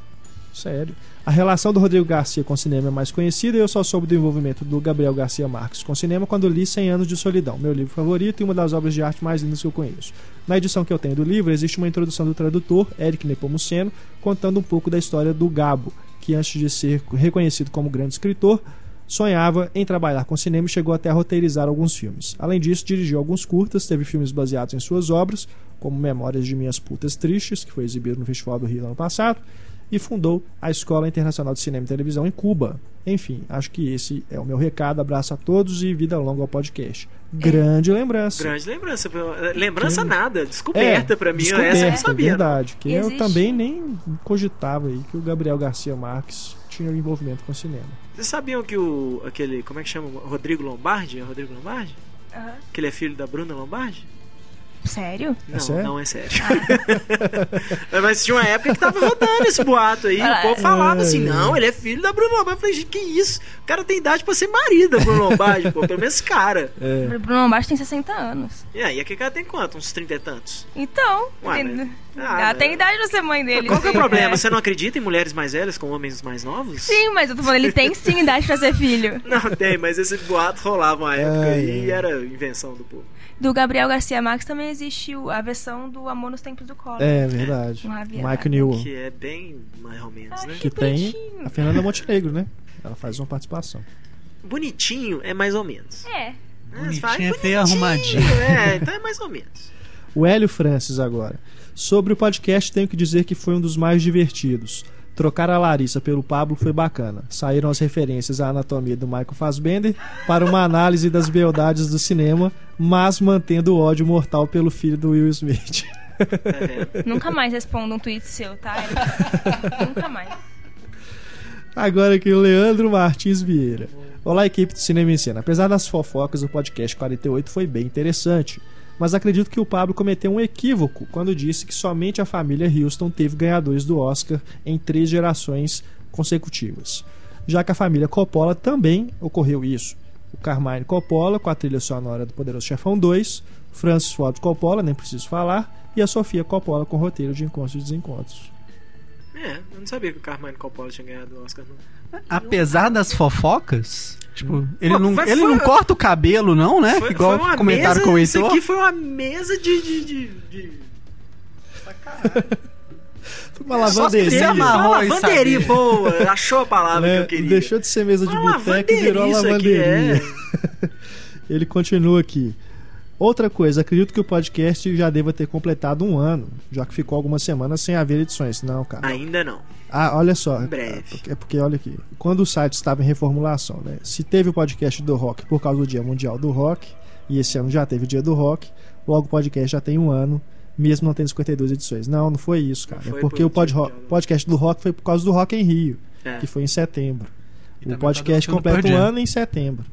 Sério. A relação do Rodrigo Garcia com o cinema é mais conhecida e eu só soube do envolvimento do Gabriel Garcia Marques com o cinema quando li 100 Anos de Solidão, meu livro favorito e uma das obras de arte mais lindas que eu conheço. Na edição que eu tenho do livro, existe uma introdução do tradutor, Eric Nepomuceno, contando um pouco da história do Gabo, que antes de ser reconhecido como grande escritor, sonhava em trabalhar com cinema e chegou até a roteirizar alguns filmes. Além disso, dirigiu alguns curtas, teve filmes baseados em suas obras, como Memórias de Minhas Putas Tristes, que foi exibido no Festival do Rio no ano passado, e fundou a Escola Internacional de Cinema e Televisão em Cuba. Enfim, acho que esse é o meu recado. Abraço a todos e vida longa ao podcast. Grande lembrança. Grande lembrança. Lembrança Que- nada. Descoberta pra mim. descoberta, Essa eu não sabia. verdade. Que eu Existe- também nem cogitava aí que o Gabriel Garcia Marques tinha envolvimento com o cinema. Vocês sabiam que o. aquele. como é que chama? Rodrigo Lombardi? É Rodrigo Lombardi? Aham. Que ele é filho da Bruna Lombardi? Sério? Não, sério? não é sério. Mas tinha uma época que tava rodando esse boato aí. Ah, o povo falava assim: é. não, ele é filho da Bruna Lombardi. Eu falei, gente, que isso? O cara tem idade pra ser marido da Bruna Lombardi, pô. Pelo menos esse cara. É. O Bruno Lombardi tem 60 anos. E aí, aquele cara tem quanto? Uns 30 e tantos? Então, Ué, tem- mas- ela Ah, tem mas- idade de ser mãe dele. Qual que é o problema? Você não acredita em mulheres mais velhas com homens mais novos? Sim, mas eu tô falando, ele tem sim idade pra ser filho. Não tem, mas esse boato rolava uma época ai. e era invenção do povo. Do Gabriel Garcia Marques também existe a versão do Amor nos Tempos do Collor. É verdade. Um. Mike Newell. Que é bem mais ou menos, né? Que tem a Fernanda Montenegro, né? Ela faz uma participação. Bonitinho é mais ou menos. É. Né? Bonitinho é feio bonitinho, arrumadinho. É, então é mais ou menos. O Hélio Francis agora. Sobre o podcast, tenho que dizer que foi um dos mais divertidos. Trocar a Larissa pelo Pablo foi bacana. Saíram as referências à anatomia do Michael Fassbender para uma análise das beldades do cinema, mas mantendo o ódio mortal pelo filho do Will Smith. Nunca mais respondo um tweet seu, tá? Nunca mais. Agora aqui o Leandro Martins Vieira. Olá, equipe do Cinema em Cena. Apesar das fofocas, o podcast 48 foi bem interessante. Mas acredito que o Pablo cometeu um equívoco quando disse que somente a família Houston teve ganhadores do Oscar em três gerações consecutivas. Já que a família Coppola também ocorreu isso. O Carmine Coppola, com a trilha sonora do Poderoso Chefão 2, Francis Ford Coppola, nem preciso falar, e a Sofia Coppola com roteiro de Encontros e Desencontros. É, eu não sabia que o Carmine Coppola tinha ganhado o Oscar, não. Apesar das fofocas, tipo, ele, Pô, não, vai- ele foi- não corta o cabelo, não, né? Foi, Igual foi comentaram mesa, com o Isso Heitor. aqui foi uma mesa de... de, de, de... Foi uma Só se lavanderia. amarrou Uma lavanderia boa, achou a palavra né? que eu queria. Deixou de ser mesa de boteco e virou lavanderia isso aqui, lavanderia. é. Ele continua aqui. Outra coisa, acredito que o podcast já deva ter completado um ano, já que ficou algumas semanas sem haver edições. Não, cara. Ainda não. Ah, olha só. Em breve. É porque, é porque, olha aqui. Quando o site estava em reformulação, né? Se teve o podcast do rock por causa do Dia Mundial do Rock, e esse ano já teve o Dia do Rock, logo o podcast já tem um ano, mesmo não tendo 52 edições. Não, não foi isso, cara. Foi é porque por o pod Rock. podcast do rock foi por causa do Rock em Rio, É. que foi em setembro. E O podcast tá do completa um Jam. ano em setembro.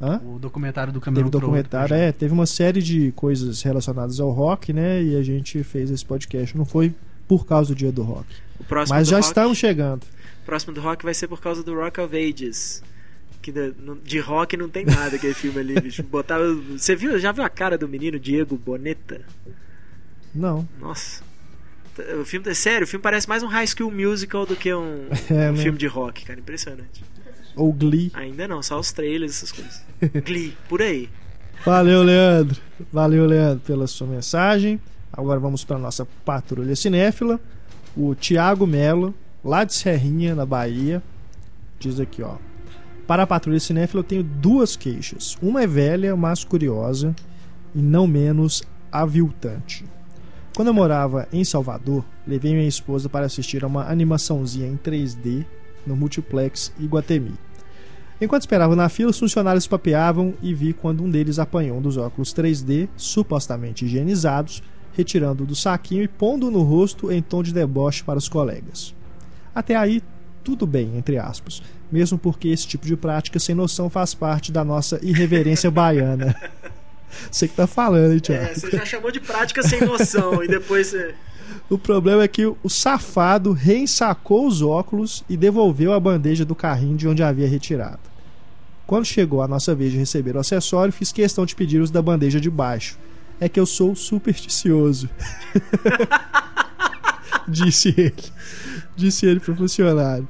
Hã? O documentário do Teve caminhão pro documentário, é, teve uma série de coisas relacionadas ao rock, né? E a gente fez esse podcast. Não foi por causa do dia do rock. O próximo Mas já rock, estamos chegando. O próximo do rock vai ser por causa do Rock of Ages. Que não- de rock não tem nada aquele filme ali, bicho. Botava, você viu, já viu a cara do menino Diego Boneta? Não. Nossa. O filme, sério, o filme parece mais um High School Musical do que um, É, um né? filme de rock, cara. Impressionante. Ou Glee. Ainda não, só os trailers, essas coisas. Glee, por aí. Valeu, Leandro. Valeu, Leandro, pela sua mensagem. Agora vamos para nossa patrulha cinéfila. O Tiago Melo, lá de Serrinha, na Bahia, diz aqui, ó. Para a patrulha cinéfila eu tenho duas queixas. Uma é velha, mas curiosa e não menos aviltante. Quando eu morava em Salvador, levei minha esposa para assistir a uma animaçãozinha em 3D no Multiplex Iguatemi. Enquanto esperava na fila, os funcionários papeavam e vi quando um deles apanhou um dos óculos 3D, supostamente higienizados, retirando do saquinho e pondo no rosto em tom de deboche para os colegas. Até aí, tudo bem, entre aspas, mesmo porque esse tipo de prática sem noção faz parte da nossa irreverência baiana. Você que tá falando, hein, Thiago? É, você já chamou de prática sem noção e depois você. O problema é que o safado reensacou os óculos e devolveu a bandeja do carrinho de onde havia retirado. Quando chegou a nossa vez de receber o acessório, fiz questão de pedir os da bandeja de baixo. É que eu sou supersticioso. Disse ele. Disse ele pro funcionário.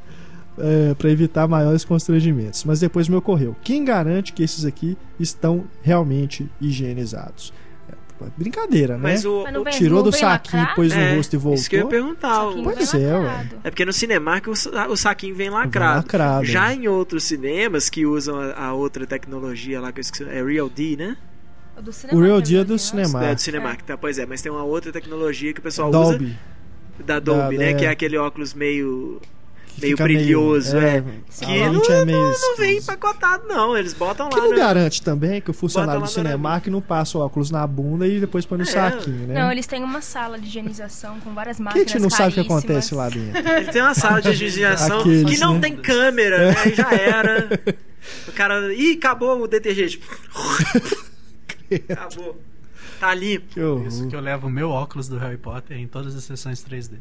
É, para evitar maiores constrangimentos. Mas depois me ocorreu. Quem garante que esses aqui estão realmente higienizados? É, brincadeira, né? Mas o. Não o- vem- Tirou do vem saquinho, lacrado? pôs no é, rosto e voltou. Isso que eu ia perguntar. o- Pois é, ué. É porque no Cinemark o, sa- o saquinho vem lacrado. lacrado, Já né? em outros cinemas que usam a, a outra tecnologia lá que eu esqueci, é Real D, né? O do O Cinemark Real é Dia do verdade, Cinemark. É do Cinemark, tá? Pois é, mas tem uma outra tecnologia que o pessoal usa Dolby. da Dolby, Da- né? é. Que é aquele óculos meio que meio brilhoso, é. Que que não, não, é meio não, não vem empacotado, não. Eles botam Que lá, não né? garante também que o funcionário do no Cinemark não passa o óculos na bunda e depois põe no É. saquinho, né? Não, eles têm uma sala de higienização com várias Quem a máquinas gente não sabe o que acontece lá dentro? Ele tem uma sala de higienização Aqueles, que não né? tem câmera, né? Aí já era. O cara. Ih, acabou o detergente. acabou. Tá limpo. Que horror, Isso que eu levo o meu óculos do Harry Potter em todas as sessões 3D.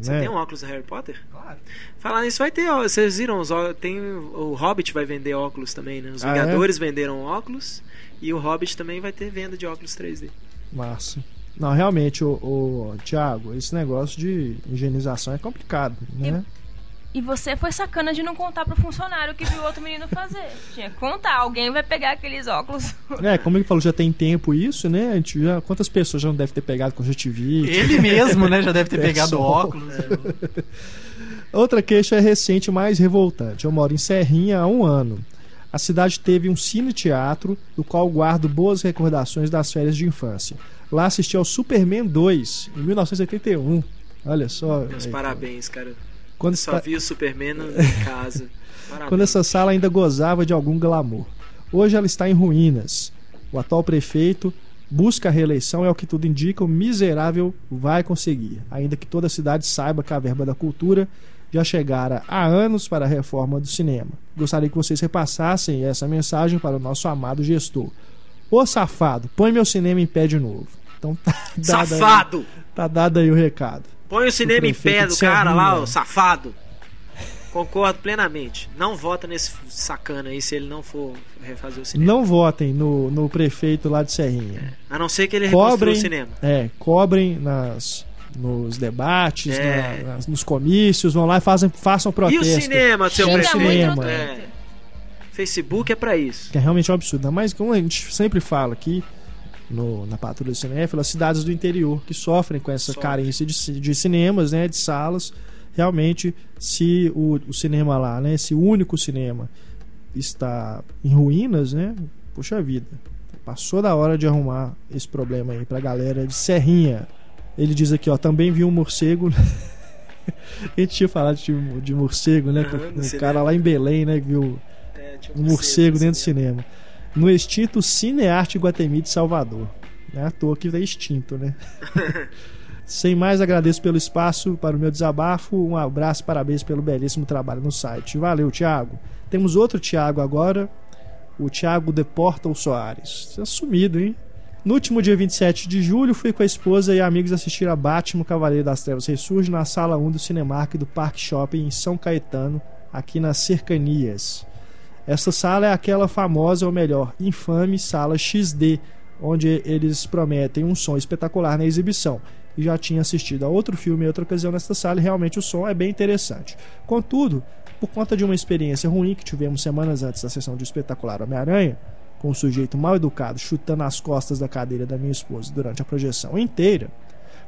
Você né? tem um óculos do Harry Potter? Claro. Falar nisso, vai ter. ó, Vocês viram? Os, ó- tem, o Hobbit vai vender óculos também, né? Os Ah, é? Vingadores venderam óculos. E o Hobbit também vai ter venda de óculos 3D. Massa. Não, realmente, o, o Thiago, esse negócio de higienização é complicado, né? E você foi sacana de não contar pro funcionário que viu o outro menino fazer. Tinha que contar, alguém vai pegar aqueles óculos. É, como ele falou, já tem tempo isso, né? A gente já, quantas pessoas já não devem ter pegado conjuntivite? Ele mesmo, né, já deve ter pegado o Pessoal. óculos. Outra queixa é recente mais revoltante. Eu moro em Serrinha há um ano. A cidade teve um cine-teatro, do qual guardo boas recordações das férias de infância. Lá assisti ao Superman 2, em 1981. Olha só. Meus aí, parabéns, cara. Quando, Só vi o Superman em casa. Parabéns. quando essa sala ainda gozava de algum glamour. Hoje ela está em ruínas. O atual prefeito busca a reeleição, é o que tudo indica, o miserável vai conseguir. Ainda que toda a cidade saiba que a verba da cultura já chegara há anos para a reforma do cinema. Gostaria que vocês repassassem essa mensagem para o nosso amado gestor. Ô safado, põe meu cinema em pé de novo. Então tá dado, aí, Safado! tá dado aí o recado. Põe o cinema em prefeito pé do cara lá, o safado. Concordo plenamente. Não vota nesse sacana aí se ele não for refazer o cinema. Não votem no, no prefeito lá de Serrinha. A não ser que ele Cobrem, o cinema. é, cobrem nas, nos debates, É. na- nas- nos comícios, vão lá e fazem, façam E protesto. o cinema, seu o muito prefeito? cinema. É. Facebook é pra isso. Que é realmente um absurdo. Mas como a gente sempre fala aqui no, na Patrulha do Cinéfilo, as cidades do interior que sofrem com essa Sofrem. carência de, de cinemas, né, de salas, realmente, se o, o cinema lá, né, esse único cinema está em ruínas, né, puxa vida, passou da hora de arrumar esse problema aí pra galera de Serrinha. Ele diz aqui, ó, também vi um morcego. A gente tinha falado de, de morcego, né? No um cinema. cara lá em Belém, né? Que viu É, um morcego dentro do cinema. cinema. No extinto Cinearte Guatemi de Salvador. Não é à toa que tá extinto, né? Sem mais, agradeço pelo espaço para o meu desabafo. Um abraço, parabéns pelo belíssimo trabalho no site. Valeu, Thiago. Temos outro Thiago agora, o Thiago de Portal Soares. Você é sumido, hein? No último dia 27 de julho, fui com a esposa e amigos assistir a Batman Cavaleiro das Trevas Ressurge na sala 1 do Cinemark do Parque Shopping em São Caetano, aqui nas cercanias. Essa sala é aquela famosa, ou melhor, infame sala XD, onde eles prometem um som espetacular na exibição. E já tinha assistido a outro filme em outra ocasião nesta sala e realmente o som é bem interessante. Contudo, por conta de uma experiência ruim que tivemos semanas antes da sessão de Espetacular Homem-Aranha, com um sujeito mal educado chutando as costas da cadeira da minha esposa durante a projeção inteira,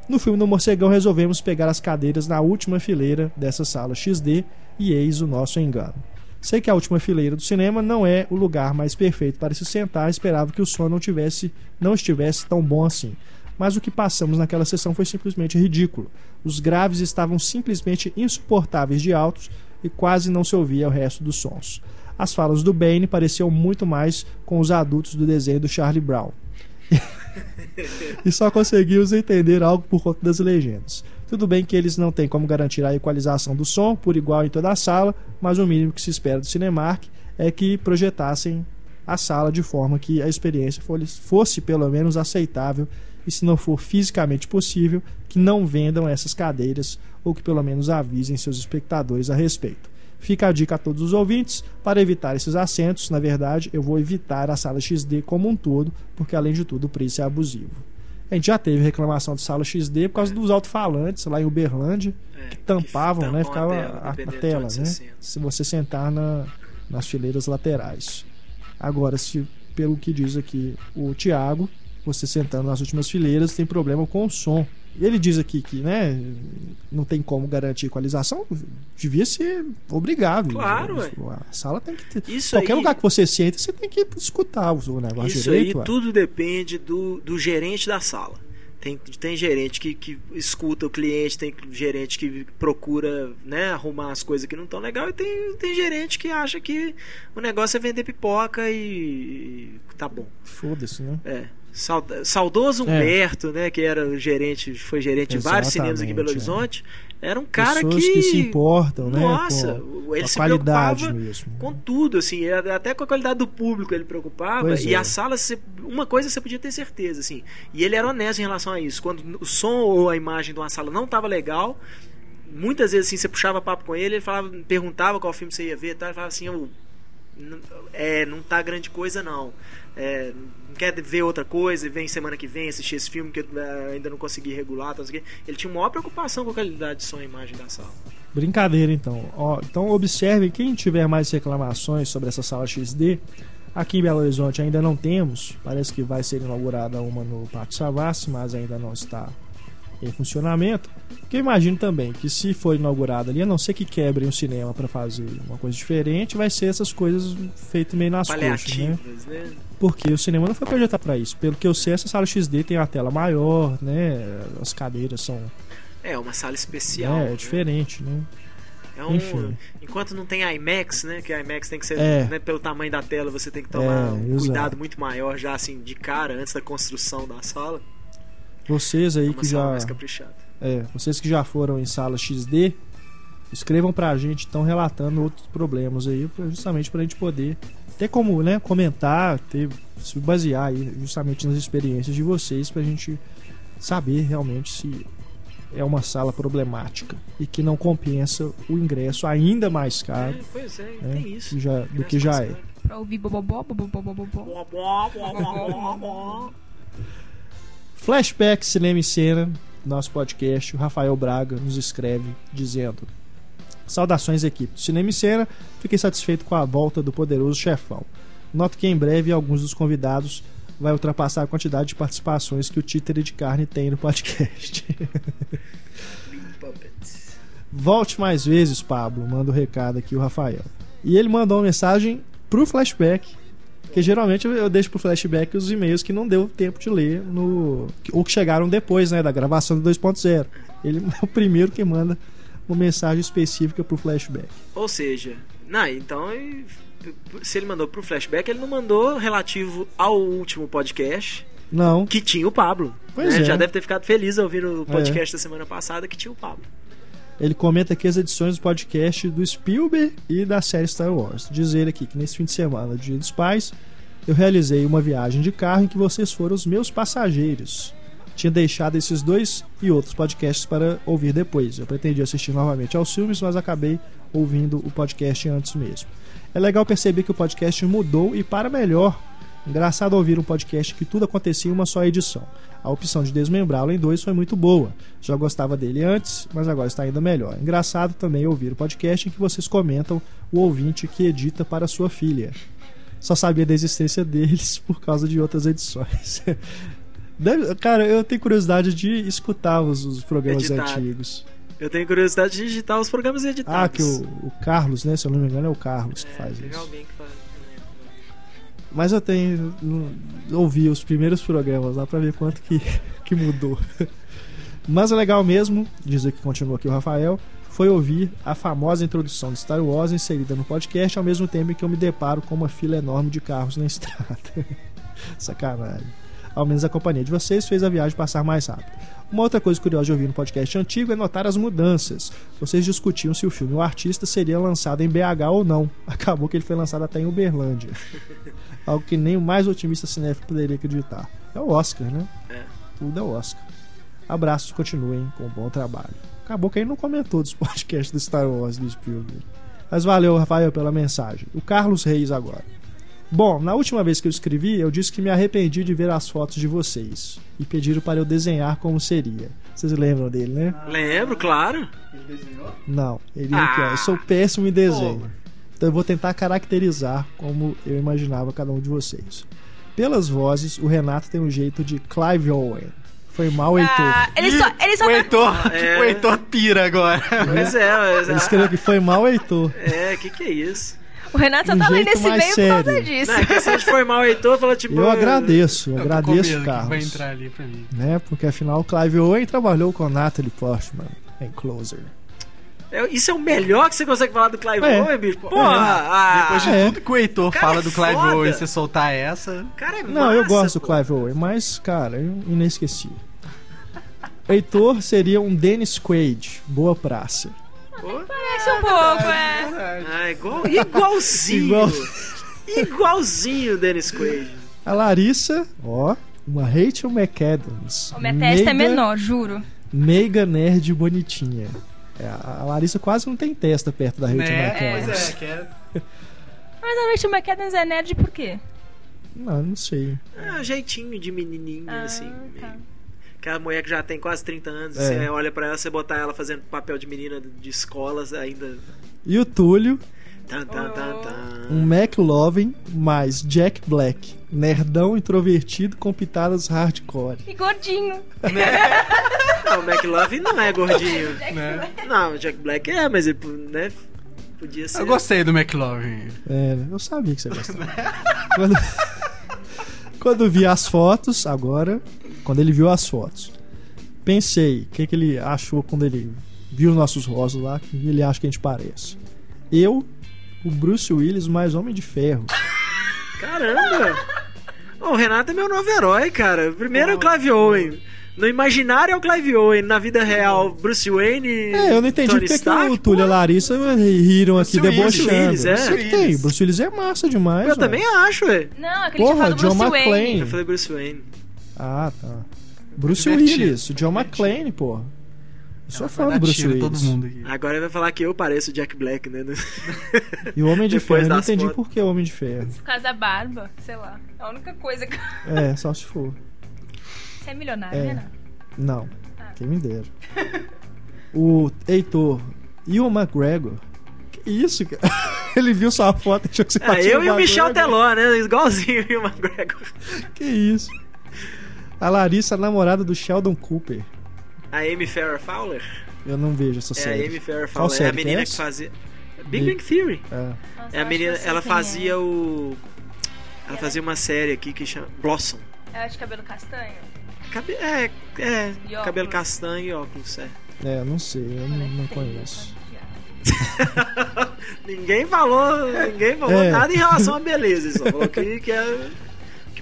no filme do Morcegão resolvemos pegar as cadeiras na última fileira dessa sala XD e eis o nosso engano. Sei que a última fileira do cinema não é o lugar mais perfeito para se sentar, esperava que o som não tivesse, não estivesse tão bom assim. Mas o que passamos naquela sessão foi simplesmente ridículo. Os graves estavam simplesmente insuportáveis de altos e quase não se ouvia o resto dos sons. As falas do Bane pareciam muito mais com os adultos do desenho do Charlie Brown. e só conseguimos entender algo por conta das legendas. Tudo bem que eles não têm como garantir a equalização do som por igual em toda a sala, mas o mínimo que se espera do Cinemark é que projetassem a sala de forma que a experiência fosse pelo menos aceitável e, se não for fisicamente possível, que não vendam essas cadeiras ou que pelo menos avisem seus espectadores a respeito. Fica a dica a todos os ouvintes para evitar esses assentos. Na verdade, eu vou evitar a sala XD como um todo, porque além de tudo o preço é abusivo. A gente já teve reclamação de sala XD por causa dos alto-falantes lá em Uberlândia, É, que tampavam, que né? Ficava a tela, a, a tela, né? você. Se você sentar na, nas fileiras laterais. Agora, se pelo que diz aqui o Tiago, você sentando nas últimas fileiras tem problema com o som. Ele diz aqui que, né, não tem como garantir equalização, devia ser obrigado. Claro, ué. A sala tem que ter. Isso Qualquer aí, lugar que você senta, você tem que escutar o negócio isso direito. aí ué. tudo depende do, do gerente da sala. Tem, tem gerente que, que escuta o cliente, tem gerente que procura né, arrumar as coisas que não estão legal e tem, tem gerente que acha que o negócio é vender pipoca e tá bom. Foda-se, né? É. Saudoso É. Humberto, né, que era gerente, foi gerente de vários cinemas aqui em Belo Exatamente, é. Horizonte, era um cara Pessoas que, que se importam, né? Nossa, com ele a se qualidade preocupava mesmo. com tudo, assim, era- até com a qualidade do público ele preocupava. Pois e é. a sala, uma coisa você podia ter certeza, assim. E ele era honesto em relação a isso. Quando o som ou a imagem de uma sala não estava legal, muitas vezes assim, você puxava papo com ele, ele falava, perguntava qual filme você ia ver, e tal, ele falava assim, "Eu- não- é, não tá grande coisa não. É, quer ver outra coisa, vem semana que vem assistir esse filme que eu eh, ainda não consegui regular, quê." ele tinha maior preocupação com a qualidade de som e imagem da sala. Brincadeira, então. Ó, então observem, quem tiver mais reclamações sobre essa sala XD, aqui em Belo Horizonte ainda não temos. Parece que vai ser inaugurada uma no Pátio Savassi, mas ainda não está em funcionamento. Porque eu imagino também que se for inaugurada ali, a não ser que quebrem o cinema para fazer uma coisa diferente, vai ser essas coisas feitas meio nas coxas, né? Né? Porque o cinema não foi projetado para isso. Pelo que eu sei, essa sala XD tem uma tela maior, né? As cadeiras são É, uma sala especial. é, né? é diferente, né? É um, Enfim. enquanto não tem IMAX, né? Que IMAX tem que ser, É. né, pelo tamanho da tela, você tem que tomar É, um cuidado muito maior já assim de cara antes da construção da sala. Vocês aí É uma que sala já. É, vocês que já foram em sala XD, escrevam pra gente, estão relatando outros problemas aí, justamente pra gente poder ter como, né, comentar, ter, se basear aí justamente nas experiências de vocês pra gente saber realmente se é uma sala problemática e que não compensa o ingresso ainda mais caro É, pois é, né, tem isso. já- do que já é. Pra ouvir bobobó, bobobó, bobobó. Flashback Cinema e Cena, nosso podcast, o Rafael Braga nos escreve dizendo: Saudações, equipe do Cinema e Cena. Fiquei satisfeito com a volta do poderoso chefão. Noto que em breve alguns dos convidados vai ultrapassar a quantidade de participações que o títere de carne tem no podcast. Volte mais vezes, Pablo. Manda o recado aqui, o Rafael. E ele mandou uma mensagem pro flashback. Porque geralmente eu deixo pro flashback os e-mails que não deu tempo de ler no. ou que chegaram depois, né? Da gravação do 2.0. Ele é o primeiro que manda uma mensagem específica pro flashback. Ou seja, não, então se ele mandou pro flashback, ele não mandou relativo ao último podcast Não, que tinha o Pablo. Pois né? é. Já deve ter ficado feliz ao ouvir o podcast da semana passada que tinha o Pablo. Ele comenta aqui as edições do podcast do Spielberg e da série Star Wars. Diz ele aqui que nesse fim de semana, Dia dos Pais, eu realizei uma viagem de carro em que vocês foram os meus passageiros. tinha deixado esses dois e outros podcasts para ouvir depois. Eu pretendia assistir novamente aos filmes, mas acabei ouvindo o podcast antes mesmo. É legal perceber que o podcast mudou e para melhor. Engraçado ouvir um podcast que tudo acontecia em uma só edição. A opção de desmembrá-lo em dois foi muito boa. Já gostava dele antes, mas agora está ainda melhor. Engraçado também ouvir o podcast em que vocês comentam o ouvinte que edita para sua filha. Só sabia da existência deles por causa de outras edições. Deve- cara, eu tenho curiosidade de escutar os, os programas Editado. antigos. Eu tenho curiosidade de digitar os programas editados. Ah, que o, o Carlos, né? Se eu não me engano, é o Carlos que É, faz pegar isso. alguém que faz. Mas eu tenho. ouvi os primeiros programas lá pra ver quanto que, que mudou. Mas é legal mesmo, diz aqui, continua aqui o Rafael, foi ouvir a famosa introdução de Star Wars inserida no podcast ao mesmo tempo em que eu me deparo com uma fila enorme de carros na estrada. Sacanagem. Ao menos a companhia de vocês fez a viagem passar mais rápido. Uma outra coisa curiosa de ouvir no podcast antigo é notar as mudanças. Vocês discutiam se o filme O Artista seria lançado em BH ou não. Acabou que ele foi lançado até em Uberlândia. Algo que nem o mais otimista cinéfilo poderia acreditar. É o Oscar, né? É. Tudo é o Oscar. Abraços, continuem com um bom trabalho. Acabou que ele não comentou dos podcasts do Star Wars do Spielberg. Mas valeu, Rafael, pela mensagem. O Carlos Reis agora. Bom, na última vez que eu escrevi, eu disse que me arrependi de ver as fotos de vocês e pediram para eu desenhar como seria. Vocês lembram dele, né? Lembro, claro. Não, ele aqui, ó, eu sou péssimo em desenho. Então eu vou tentar caracterizar como eu imaginava cada um de vocês. Pelas vozes, o Renato tem um jeito de Clive Owen. Foi mal, Heitor. Ah, ele só, ele só O Heitor, É. o Heitor pira agora. Pois é, mas. Ele escreveu que foi mal, Heitor. É, que que é isso? O Renato só Um tá lendo jeito esse mais meio por causa sério. disso. Não, a questão de formar o Heitor, fala tipo. Eu agradeço, eu agradeço, medo que vai Carlos. entrar ali pra mim. Né? Porque afinal, Clive Owen trabalhou com Natalie Portman em Closer. É, Isso é o melhor que você consegue falar do Clive É. Owen, bicho? Porra! ah, Depois de É. tudo que o Heitor Cara, fala é do Clive foda. Owen, você soltar essa. cara é Não, eu gosto do pô. Clive Owen, mas, cara, eu inesquecível. Heitor seria um Dennis Quaid, boa praça. Pô. Parece um pouco, é. Ah, igual, igualzinho. Igual- Igualzinho o Dennis Quaid. A Larissa, ó, uma Rachel McAdams. O minha testa é menor, juro. Meiga nerd bonitinha. É, a Larissa quase não tem testa perto da Rachel Né? McAdams. Pois é, que é. Mas a Rachel McAdams é nerd por quê? Não, não sei. Ah, jeitinho de menininha, Ah, assim. tá. Aquela mulher que já tem quase 30 anos, É. você olha pra ela, você botar ela fazendo papel de menina de escolas, ainda. E o Túlio, Tan, tan, tan, tan. um McLovin mais Jack Black. Nerdão introvertido com pitadas hardcore. E gordinho. Não, o McLovin não é gordinho. Né? Não, o Jack Black é, mas ele né, podia ser. Eu gostei do McLovin. É, eu sabia que você gostava. quando, quando vi as fotos, agora, quando ele viu as fotos, pensei, o que, que ele achou quando ele viu nossos rostos lá, que ele acha que a gente parece. Eu, o Bruce Willis mais Homem de Ferro. Caramba! O Renato é meu novo herói, cara. Primeiro é o Clive Owen. No imaginário é o Clive Owen, na vida real, Bruce Wayne. É, eu não entendi Tony porque que o Túlio e a Larissa riram aqui Bruce debochando. Willis, é. Isso que tem, Bruce Willis é massa demais. Eu ué. também acho, ué. Não, aquele Porra, John Bruce McClane. Wayne. Eu falei Bruce Wayne. Ah, tá. Bruce. Willis, o John. McClane, porra. Eu sou fã do Bruce Willis. todo mundo aqui. Agora ele vai falar que eu pareço o Jack Black, né? E o Homem de Ferro, eu não entendi fotos. por que o Homem de Ferro. Por causa da barba, sei lá. É a única coisa que. É, só se for. Você é milionário, É. né? Não? Não, quem me dera. O Heitor e o McGregor. Que isso, cara? Ele viu sua foto e achou que você É, batia eu no e o Michel. Teló, né? Igualzinho o McGregor. Que isso? A Larissa, a namorada do Sheldon Cooper. A Amy Farrah Fowler? Eu não vejo essa É série. a Amy Farrah Qual Fowler. É a série que é menina que, essa? fazia. Big Big- Bang Theory. É. Nossa, É a que menina, ela quem fazia é. o. Ela fazia uma série aqui que chama Blossom. Ela é de cabelo castanho? Cabe... É, é, cabelo castanho e óculos, é. É, não sei, eu não, não é conheço. ninguém falou, ninguém falou É. nada em relação à beleza, ele só falou que, que é que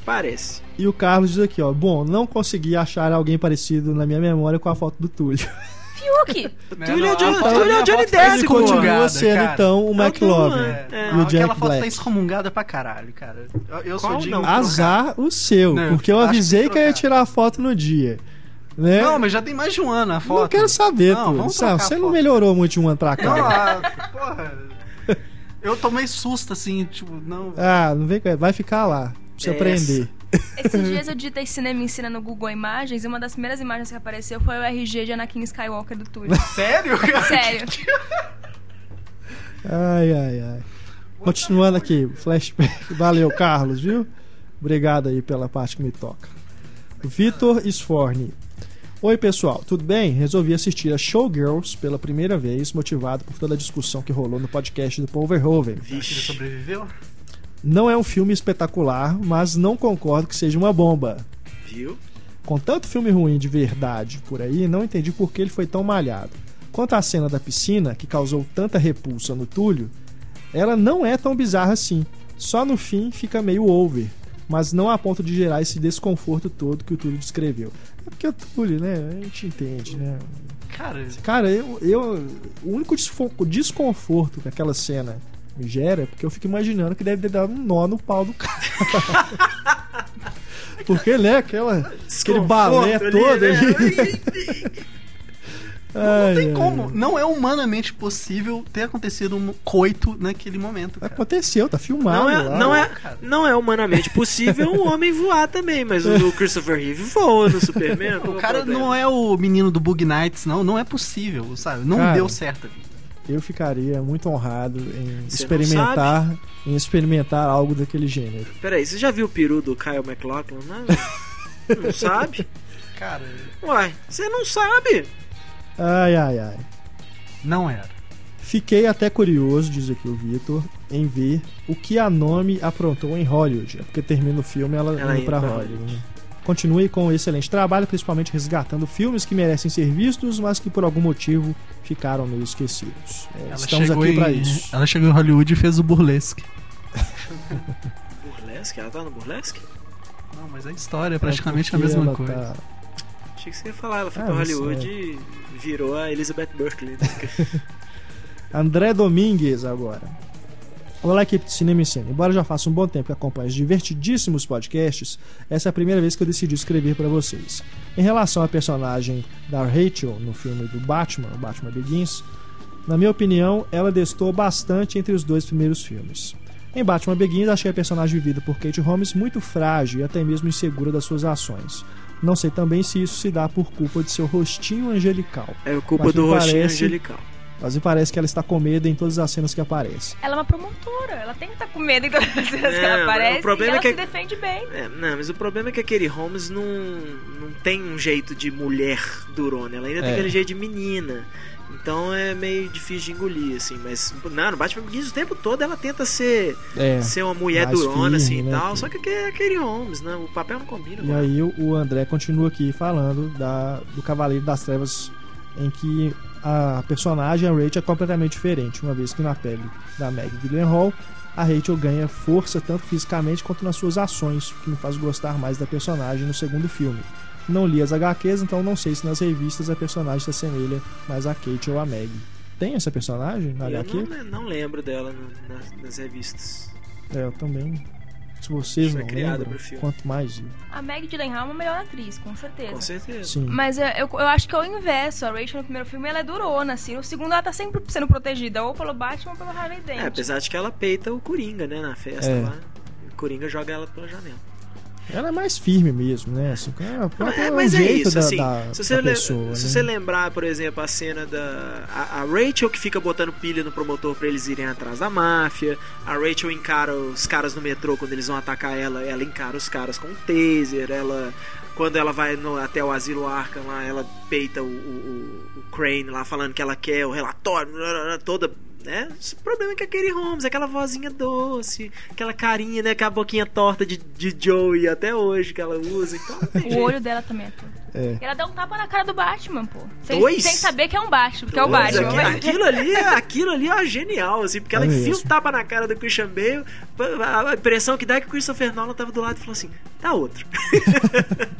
parece. E o Carlos diz aqui, ó. Bom, não consegui achar alguém parecido na minha memória com a foto do Túlio. Fiuk! Túlio é não, Johnny- a foto- Túlio é Johnny tá Depp, Ele continua sendo, cara. então, o É o McLovin. É, É. e o Aquela Jack foto tá excomungada pra caralho, cara. Eu, eu sou não? de Azar o seu, Não, porque eu que avisei tem que eu ia tirar a foto no dia. Né? Não, mas já tem mais de um ano a foto. Não quero saber, Não, trocar Você a não melhorou muito de um ano pra cá. Não, ah, porra. Eu tomei susto, assim, tipo, não. Ah, não vem com Vai ficar lá. Essa. aprender. Esses dias eu digitei cinema ensina no Google Imagens e uma das primeiras imagens que apareceu foi o RG de Anakin Skywalker do Túlio. Sério, cara? Sério. Ai, ai, ai. Continuando aqui, flashback. Valeu, Carlos, viu? Obrigado aí pela parte que me toca. Vitor Sforni. Oi, pessoal, tudo bem? Resolvi assistir a Showgirls pela primeira vez, motivado por toda a discussão que rolou no podcast do Paul Verhoeven. Que ele sobreviveu? Não é um filme espetacular, mas não concordo que seja uma bomba. Viu? Com tanto filme ruim de verdade por aí, não entendi por que ele foi tão malhado. Quanto à cena da piscina, que causou tanta repulsa no Túlio, ela não é tão bizarra assim. Só no fim fica meio over, mas não a ponto de gerar esse desconforto todo que o Túlio descreveu. É porque o Túlio, né? A gente entende, né? Cara, Cara, eu, eu o único desconforto que aquela cena gera é porque eu fico imaginando que deve ter dado um nó no pau do cara. porque, né, aquela, aquele balé ali, todo né? ali. não tem como. Não é humanamente possível ter acontecido um coito naquele momento. Cara. Aconteceu, tá filmado. Não é, lá. não, é, cara. não é humanamente possível um homem voar também, mas o Christopher Reeve voa no Superman. O cara não é o menino do Bug Nights, não. Não é possível, sabe? Não Cara, deu certo. Eu ficaria muito honrado em Você experimentar, em experimentar algo daquele gênero. Peraí, você já viu o peru do Kyle McLaughlin? Não, não sabe? Cara, Uai, você não sabe. Ai, ai, ai. não era. Fiquei até curioso, diz aqui o Vitor, em ver o que a Nome aprontou em Hollywood. É porque termina o filme ela, Ela indo pra pra Hollywood. Continue com o excelente trabalho, principalmente resgatando filmes que merecem ser vistos, mas que por algum motivo ficaram meio esquecidos. É, Ela estamos chegou aqui em, pra isso. Ela chegou em Hollywood e fez o burlesque. Burlesque? Ela tá no burlesque? Não, mas a história é praticamente a É porque mesma coisa. tá- Achei que você ia falar, ela foi Ah, pra Hollywood e virou a Elizabeth Berkley. né? André Domingues agora. Olá, equipe de Cinema e Cena. Embora já faça um bom tempo que acompanho os divertidíssimos podcasts, essa é a primeira vez que eu decidi escrever para vocês. Em relação à personagem da Rachel no filme do Batman, o Batman Begins, na minha opinião, ela destou bastante entre os dois primeiros filmes. Em Batman Begins, achei a personagem vivida por Kate Holmes muito frágil e até mesmo insegura das suas ações. Não sei também se isso se dá por culpa de seu rostinho angelical, É culpa do rostinho parece- angelical. Mas me parece que ela está com medo em todas as cenas que aparece. Ela é uma promotora, ela tem que estar com medo em todas as vezes que Não, ela aparece o problema e ela é que- se defende bem. É, não, mas o problema é que a Katie Holmes não, não tem um jeito de mulher durona, ela ainda tem É. aquele jeito de menina. Então é meio difícil de engolir, assim. Mas, não, no Batman Begins o tempo todo ela tenta ser, É. ser uma mulher durona, assim firme, e né, tal. que- Só que é Holmes, né? O papel não combina. E ela. aí o o André continua aqui falando da, do Cavaleiro das Trevas, em que a personagem, a Rachel, é completamente diferente, uma vez que na pele da Meg Gyllenhaal, a Rachel ganha força tanto fisicamente quanto nas suas ações, o que me faz gostar mais da personagem no segundo filme. Não li as HQs, então não sei se nas revistas a personagem se assemelha mais a Kate ou a Meg. Tem essa personagem na Eu HQ? não, não lembro dela nas, nas revistas. É, eu também. Se vocês Foi não lembram, quanto mais eu. A Meg Gyllenhaal é uma melhor atriz, com certeza. Com certeza. Sim. Mas é, eu, eu acho que é o inverso. A Rachel no primeiro filme ela é durona, assim. No segundo ela tá sempre sendo protegida, ou pelo Batman ou pelo Harley Dent. É, apesar de que ela peita o Coringa, né? Na festa É. lá. O Coringa joga ela pela janela. Ela é mais firme mesmo, né? Assim, é, é, mas é isso, da, assim, da- se, você pessoa, se né? você lembrar, por exemplo, a cena da a, a Rachel que fica botando pilha no promotor pra eles irem atrás da máfia, a Rachel encara os caras no metrô quando eles vão atacar ela, ela encara os caras com um taser, ela quando ela vai no- até o asilo Arkham lá, ela peita o, o- o Crane lá falando que ela quer o relatório, toda né? O problema é que a Katie Holmes, aquela vozinha doce, aquela carinha, né? Com a boquinha torta de, de Joey até hoje que ela usa. Então O olho dela também é todo. É. Ela dá um tapa na cara do Batman, pô. Sem, Dois? sem saber que é um Batman, que é o Batman. aqui- mas- aquilo ali, é- aquilo ali é genial, assim, porque ela É enfia um mesmo. tapa na cara do Christian Bale. A a impressão que dá é que o Christopher Nolan tava do lado e falou assim: tá outro.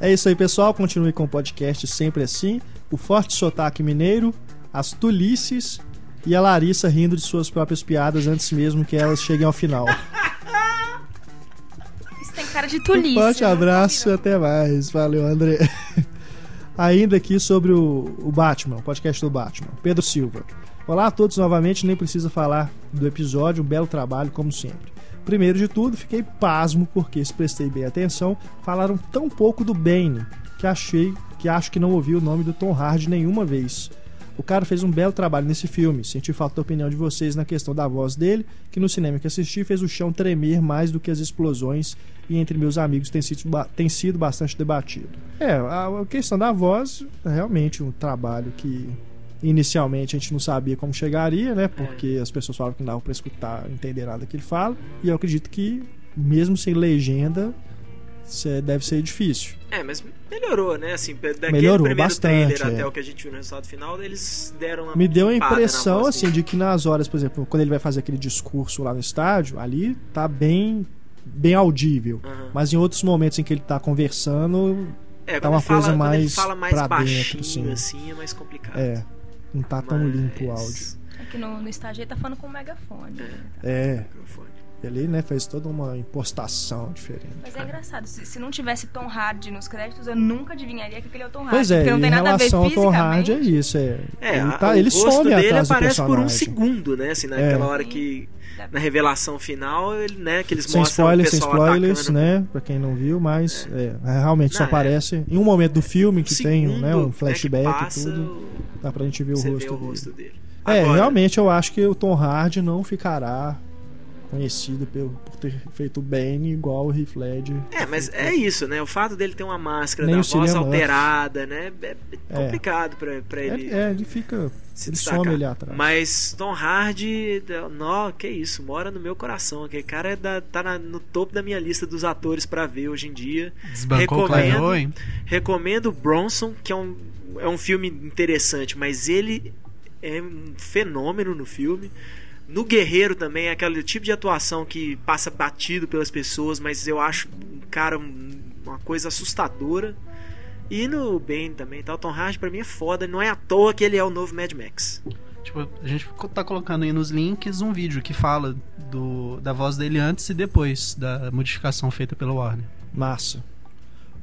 É isso aí, pessoal. Continue com o podcast sempre assim. O forte sotaque mineiro, as tulices e a Larissa rindo de suas próprias piadas antes mesmo que elas cheguem ao final. Isso tem Cara de Um tolice. forte não abraço e até mais. Valeu, André. Ainda aqui sobre o, o Batman, o podcast do Batman. Pedro Silva. Olá a todos novamente, nem precisa falar do episódio, um belo trabalho, como sempre. Primeiro de tudo, fiquei pasmo porque, se prestei bem atenção, falaram tão pouco do Bane que achei que acho que não ouvi o nome do Tom Hardy nenhuma vez. O cara fez um belo trabalho nesse filme. Senti falta da opinião de vocês na questão da voz dele, que no cinema que assisti fez o chão tremer mais do que as explosões e entre meus amigos tem sido, tem sido bastante debatido. É, a, questão da voz é realmente um trabalho que inicialmente a gente não sabia como chegaria, né? Porque as pessoas falavam que não dava pra escutar, entender nada que ele fala. E eu acredito que, mesmo sem legenda, deve ser difícil. É, mas melhorou, né? Assim, daquele Melhorou primeiro bastante, trailer é. até o que a gente viu no resultado final, eles deram uma Me deu a impressão, assim, dele. de que nas horas, por exemplo, quando ele vai fazer aquele discurso lá no estádio, ali tá bem, bem audível. Aham. Mas em outros momentos em que ele tá conversando, É, tá uma fala, coisa mais fala mais pra baixinho, dentro, assim. assim, é mais complicado. é, não tá tão Mas- limpo o áudio. Aqui no, no estágio ele tá falando com megafone. É, Microfone. Ele, né, fez toda uma impostação diferente. Mas é engraçado, se, se não tivesse Tom Hardy nos créditos, eu nunca adivinharia que aquele é o Tom Hardy. Pois é, porque não em tem nada a ver relação ao Tom Hardy é fisicamente. isso, é. É, ele, a- tá, o ele rosto some dele atrás do aparece por um personagem. segundo, né? Assim, É. naquela hora que. Na revelação final, ele, né? Que eles Sem mostram spoilers, o sem spoilers, atacando. né? Pra quem não viu, mas é, realmente só Não, é. aparece em um momento do filme que tem Segundo, né, um né, flashback passa, e tudo. Dá pra gente ver o rosto o dele. rosto dele. É, Agora, realmente eu acho que o Tom Hardy não ficará conhecido por, por ter feito Bane igual o Heath Ledger. É, mas é isso, né? O fato dele ter uma máscara, Nem da voz Murphy. alterada, né? É É. complicado pra, pra ele. É, é, ele fica. se ele destacar. some ali atrás. Mas Tom Hardy, nó, que isso, mora no meu coração. Aquele cara é da- tá na- no topo da minha lista dos atores pra ver hoje em dia. Desbancou Recomendo. Owen. Recomendo Bronson, que é um, é um filme interessante, mas ele é um fenômeno no filme. No Guerreiro também é aquele tipo de atuação que passa batido pelas pessoas, mas eu acho um cara um- uma coisa assustadora. E no Bane também, tá? O Tom Hardy pra mim é foda, não é à toa que ele é o novo Mad Max. Tipo, a gente tá colocando aí nos links um vídeo que fala do, da voz dele antes e depois da modificação feita pela Warner. Massa.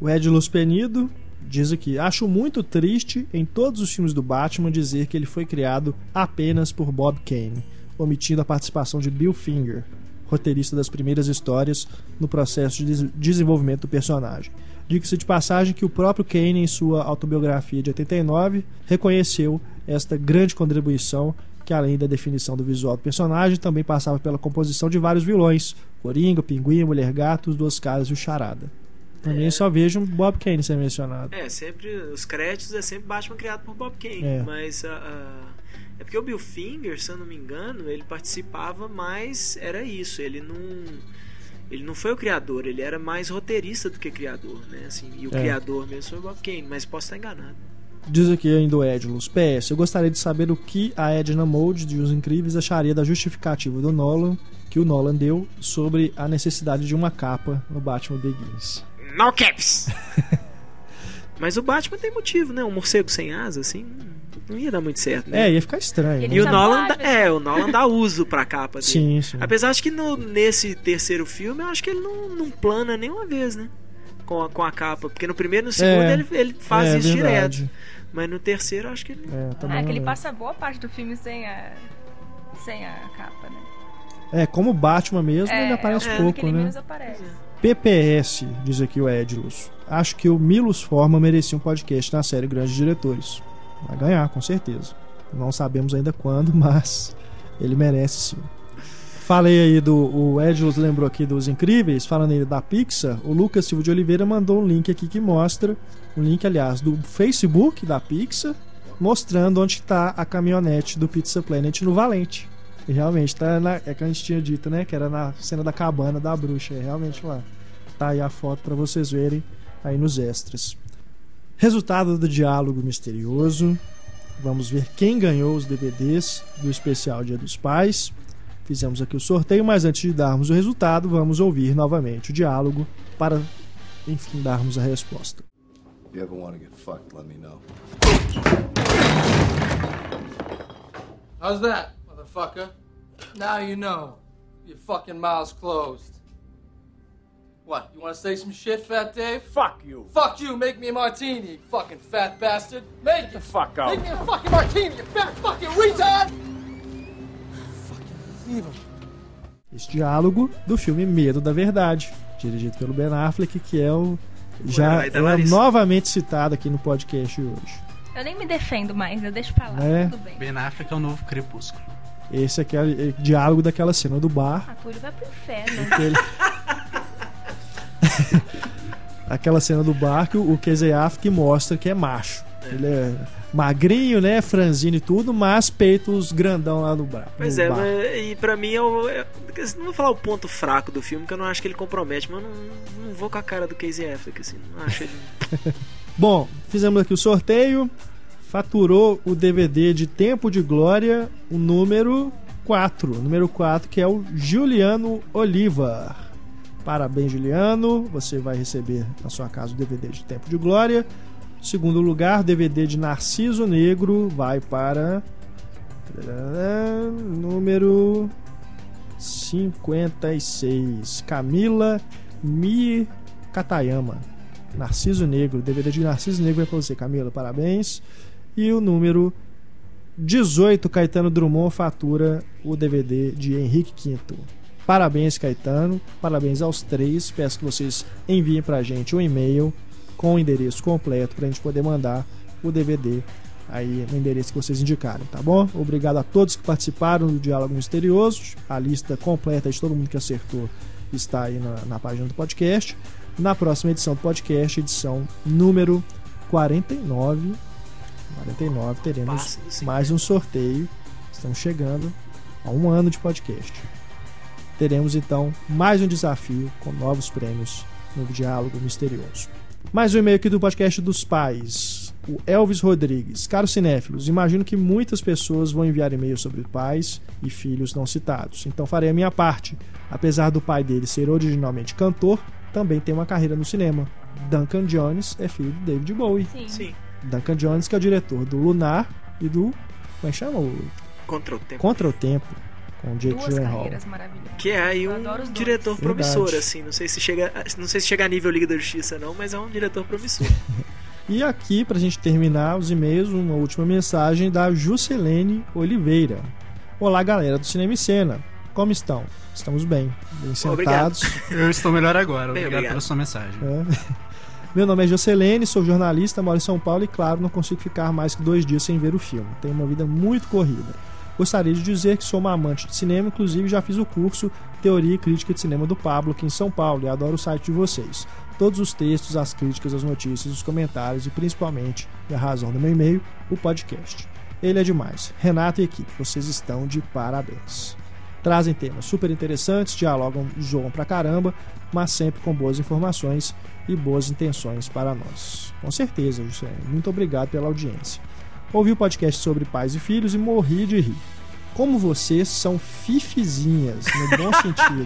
O Ed Luz Penido diz aqui: Acho muito triste em todos os filmes do Batman dizer que ele foi criado apenas por Bob Kane, omitindo a participação de Bill Finger, roteirista das primeiras histórias, no processo de des- desenvolvimento do personagem. Diga-se de passagem que o próprio Kane, em sua autobiografia de 89, reconheceu esta grande contribuição, que além da definição do visual do personagem, também passava pela composição de vários vilões: Coringa, Pinguim, Mulher Gato, os Duas Caras e o Charada. Também só vejo um Bob Kane ser mencionado. É, sempre. Os créditos é sempre Batman criado por Bob Kane. É. Mas a- a- é porque o Bill Finger, se eu não me engano, ele participava mais. Era isso. Ele não. Ele não foi o criador, ele era mais roteirista do que criador, né? Assim, e o É. criador mesmo foi o Bob Kane, mas posso estar enganado. Diz aqui ainda o Edilus. PS, eu gostaria de saber o que a Edna Mode de Os Incríveis acharia da justificativa do Nolan, que o Nolan deu, sobre a necessidade de uma capa no Batman Begins. No caps! mas o Batman tem motivo, né? Um morcego sem asa, assim, não ia dar muito certo, né? É, ia ficar estranho. Ele E o né? Nolan, dá, é, o Nolan dá uso pra capa dele. Sim, sim. Apesar de que no- nesse terceiro filme, eu acho que ele não, não plana nenhuma vez, né? Com a, com a capa. Porque no primeiro e no segundo É, ele, ele faz é, isso verdade. direto. Mas no terceiro, eu acho que ele. É, também Ah, é que ele passa boa parte do filme sem a. sem a capa, né? É, como o Batman mesmo, é, ele aparece é pouco, ele né? menos aparece. PPS, diz aqui o Edilus. Acho que o Milos Forma merecia um podcast na série Grandes Diretores. Vai ganhar, com certeza. Não sabemos ainda quando, mas ele merece sim. Falei aí do. O Edilus lembrou aqui dos incríveis, falando aí da Pixar. O Lucas Silva de Oliveira mandou um link aqui que mostra. Um link, aliás, do Facebook da Pixar, mostrando onde está a caminhonete do Pizza Planet no Valente. E realmente, tá na, é que a gente tinha dito, né? Que era na cena da cabana da bruxa. É realmente lá. Tá aí a foto para vocês verem aí nos extras. Resultado do diálogo misterioso. Vamos ver quem ganhou os DVDs do especial Dia dos Pais. Fizemos aqui o sorteio, mas antes de darmos o resultado, vamos ouvir novamente o diálogo para, enfim, darmos a resposta. If you ever want to get fucked, let me know. How's that, motherfucker? Now you know. Your fucking mouth's closed. What, you wanna say some shit, Fat Dave? Fuck you. Fuck you, make me a martini, you fucking fat bastard. Make the it. fuck out. Make me a fucking martini, you fat fucking retard! Fucking evil. Esse diálogo do filme Medo da Verdade, dirigido pelo Ben Affleck, que é o já é novamente citado aqui no podcast hoje. Eu nem me defendo mais, eu deixo pra lá. É. Tudo bem. Ben Affleck é o novo Crepúsculo. Esse aqui é o diálogo daquela cena do bar, A Túlio vai pro inferno. que ele- aquela cena do bar que o Casey Affleck mostra que é macho. Ele é magrinho, né, franzino e tudo, mas peitos grandão lá no, bar. Pois no é, bar. mas, e pra mim é o. é- não vou falar o ponto fraco do filme, que eu não acho que ele compromete, mas eu não, não vou com a cara do Casey Affleck, assim. Não acho ele. Bom, fizemos aqui o sorteio. Faturou o DVD de Tempo de Glória, o número 4. O número 4, que é o Juliano Oliva. Parabéns, Juliano. Você vai receber na sua casa o DVD de Tempo de Glória. Segundo lugar, DVD de Narciso Negro vai para. Número 56. Camila Mi Katayama. Narciso Negro, DVD de Narciso Negro é pra você, Camila, parabéns. E o número 18, Caetano Drummond fatura o DVD de Henrique Quinto. Parabéns, Caetano, parabéns aos três. Peço que vocês enviem pra gente um e-mail com o endereço completo pra gente poder mandar o DVD aí no endereço que vocês indicarem, tá bom? Obrigado a todos que participaram do Diálogo Misterioso. A lista completa de todo mundo que acertou está aí na, na página do podcast. Na próxima edição do podcast, edição número 49, 49 teremos cinco. mais um sorteio. Estamos chegando a um ano de podcast. Teremos então mais um desafio com novos prêmios no Diálogo Misterioso. Mais um e-mail aqui do podcast dos pais. O Elvis Rodrigues. Caros cinéfilos, imagino que muitas pessoas vão enviar e-mails sobre pais e filhos não citados. Então farei a minha parte. Apesar do pai dele ser originalmente cantor, também tem uma carreira no cinema. Duncan Jones é filho de David Bowie. Sim. Sim, Duncan Jones, que é o diretor do Lunar e do. Como é que chama? O contra o tempo. Contra o Tempo, com o Jake Duas Gyllenhaal. carreiras maravilhosas. Que é aí um diretor Verdade. promissor, assim. Não sei se chega. Não sei se chega a nível Liga da Justiça, não, mas é um diretor promissor. E aqui, pra gente terminar os e-mails, uma última mensagem da Juscelene Oliveira. Olá, galera do Cinema e Cena. Como estão? Estamos bem, bem Obrigado. sentados. Eu estou melhor agora. Bem, Obrigado, obrigado. pela sua mensagem. É. Meu nome é Jocelene, sou jornalista, moro em São Paulo e, claro, não consigo ficar mais que dois dias sem ver o filme. Tenho uma vida muito corrida. Gostaria de dizer que sou uma amante de cinema, inclusive já fiz o curso Teoria e Crítica de Cinema do Pablo aqui em São Paulo e adoro o site de vocês. Todos os textos, as críticas, as notícias, os comentários e principalmente, e a razão do meu e-mail, o podcast. Ele é demais. Renato e equipe, vocês estão de parabéns. Trazem temas super interessantes, dialogam, zoam pra caramba, mas sempre com boas informações e boas intenções para nós. Com certeza, José. Muito obrigado pela audiência. Ouvi o podcast sobre pais e filhos e morri de rir. Como vocês são fifizinhas, no bom sentido.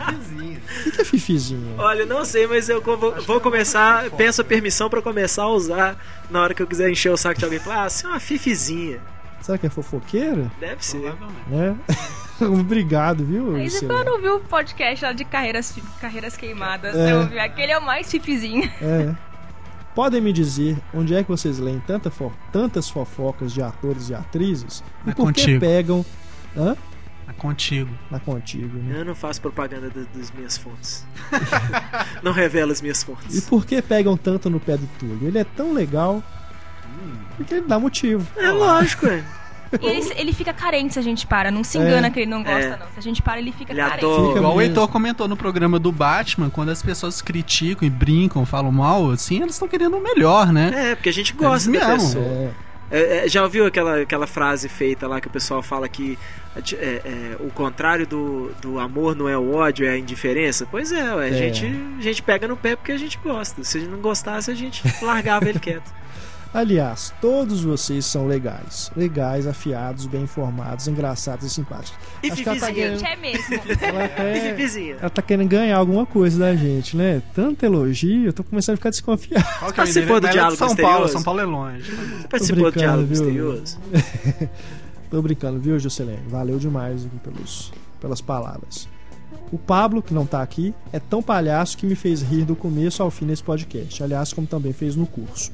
O que é fifizinha? Olha, não sei, mas eu vou, vou começar. Peço a permissão pra começar a usar na hora que eu quiser encher o saco de alguém. Falar, ah, você é uma fifizinha. Será que é fofoqueira? Deve ser. Provavelmente. Né? Obrigado, viu? Você Luciano? não ouviu o podcast lá de carreiras, carreiras queimadas. É. Ouviu? Aquele é o mais chipzinho. É. Podem me dizer onde é que vocês leem tanta fo- tantas fofocas de atores e atrizes? E Na por que Contigo. pegam. Hã? É contigo. Na contigo, né? Eu não faço propaganda da- das minhas fontes. não revelo as minhas E fontes. por que pegam tanto no pé do Túlio? Ele é tão legal. Porque ele dá motivo. É lógico, é. E ele, ele fica carente se a gente para. Não se engana que ele não gosta, É. não. Se a gente para, ele fica Ele carente. adora. Fica Igual o mesmo. Heitor comentou no programa do Batman, quando as pessoas criticam e brincam, falam mal, assim, eles estão querendo o melhor, né? É, porque a gente gosta Eles da amam. pessoa. É, É, é, já ouviu aquela, aquela frase feita lá que o pessoal fala que é, é, o contrário do, do amor não é o ódio, é a indiferença? Pois é, ué, a, É. gente, a gente pega no pé porque a gente gosta. Se a gente não gostasse, a gente largava ele quieto. Aliás, todos vocês são legais. Legais, afiados, bem informados, engraçados e simpáticos. E Acho que ela tá gente é mesmo. Ela, até- Fifizinha. ela tá querendo ganhar alguma coisa da gente, né? Tanto elogio, eu tô começando a ficar desconfiado. Qual que Participou do Mas ela é de Diálogo São Misterioso? Paulo, São Paulo é longe. Você participou do brincando, Diálogo viu? Misterioso? Tô brincando, viu, Jocelyn? Valeu demais aqui pelos, pelas palavras. O Pablo, que não tá aqui, é tão palhaço que me fez rir do começo ao fim nesse podcast, aliás, como também fez no curso.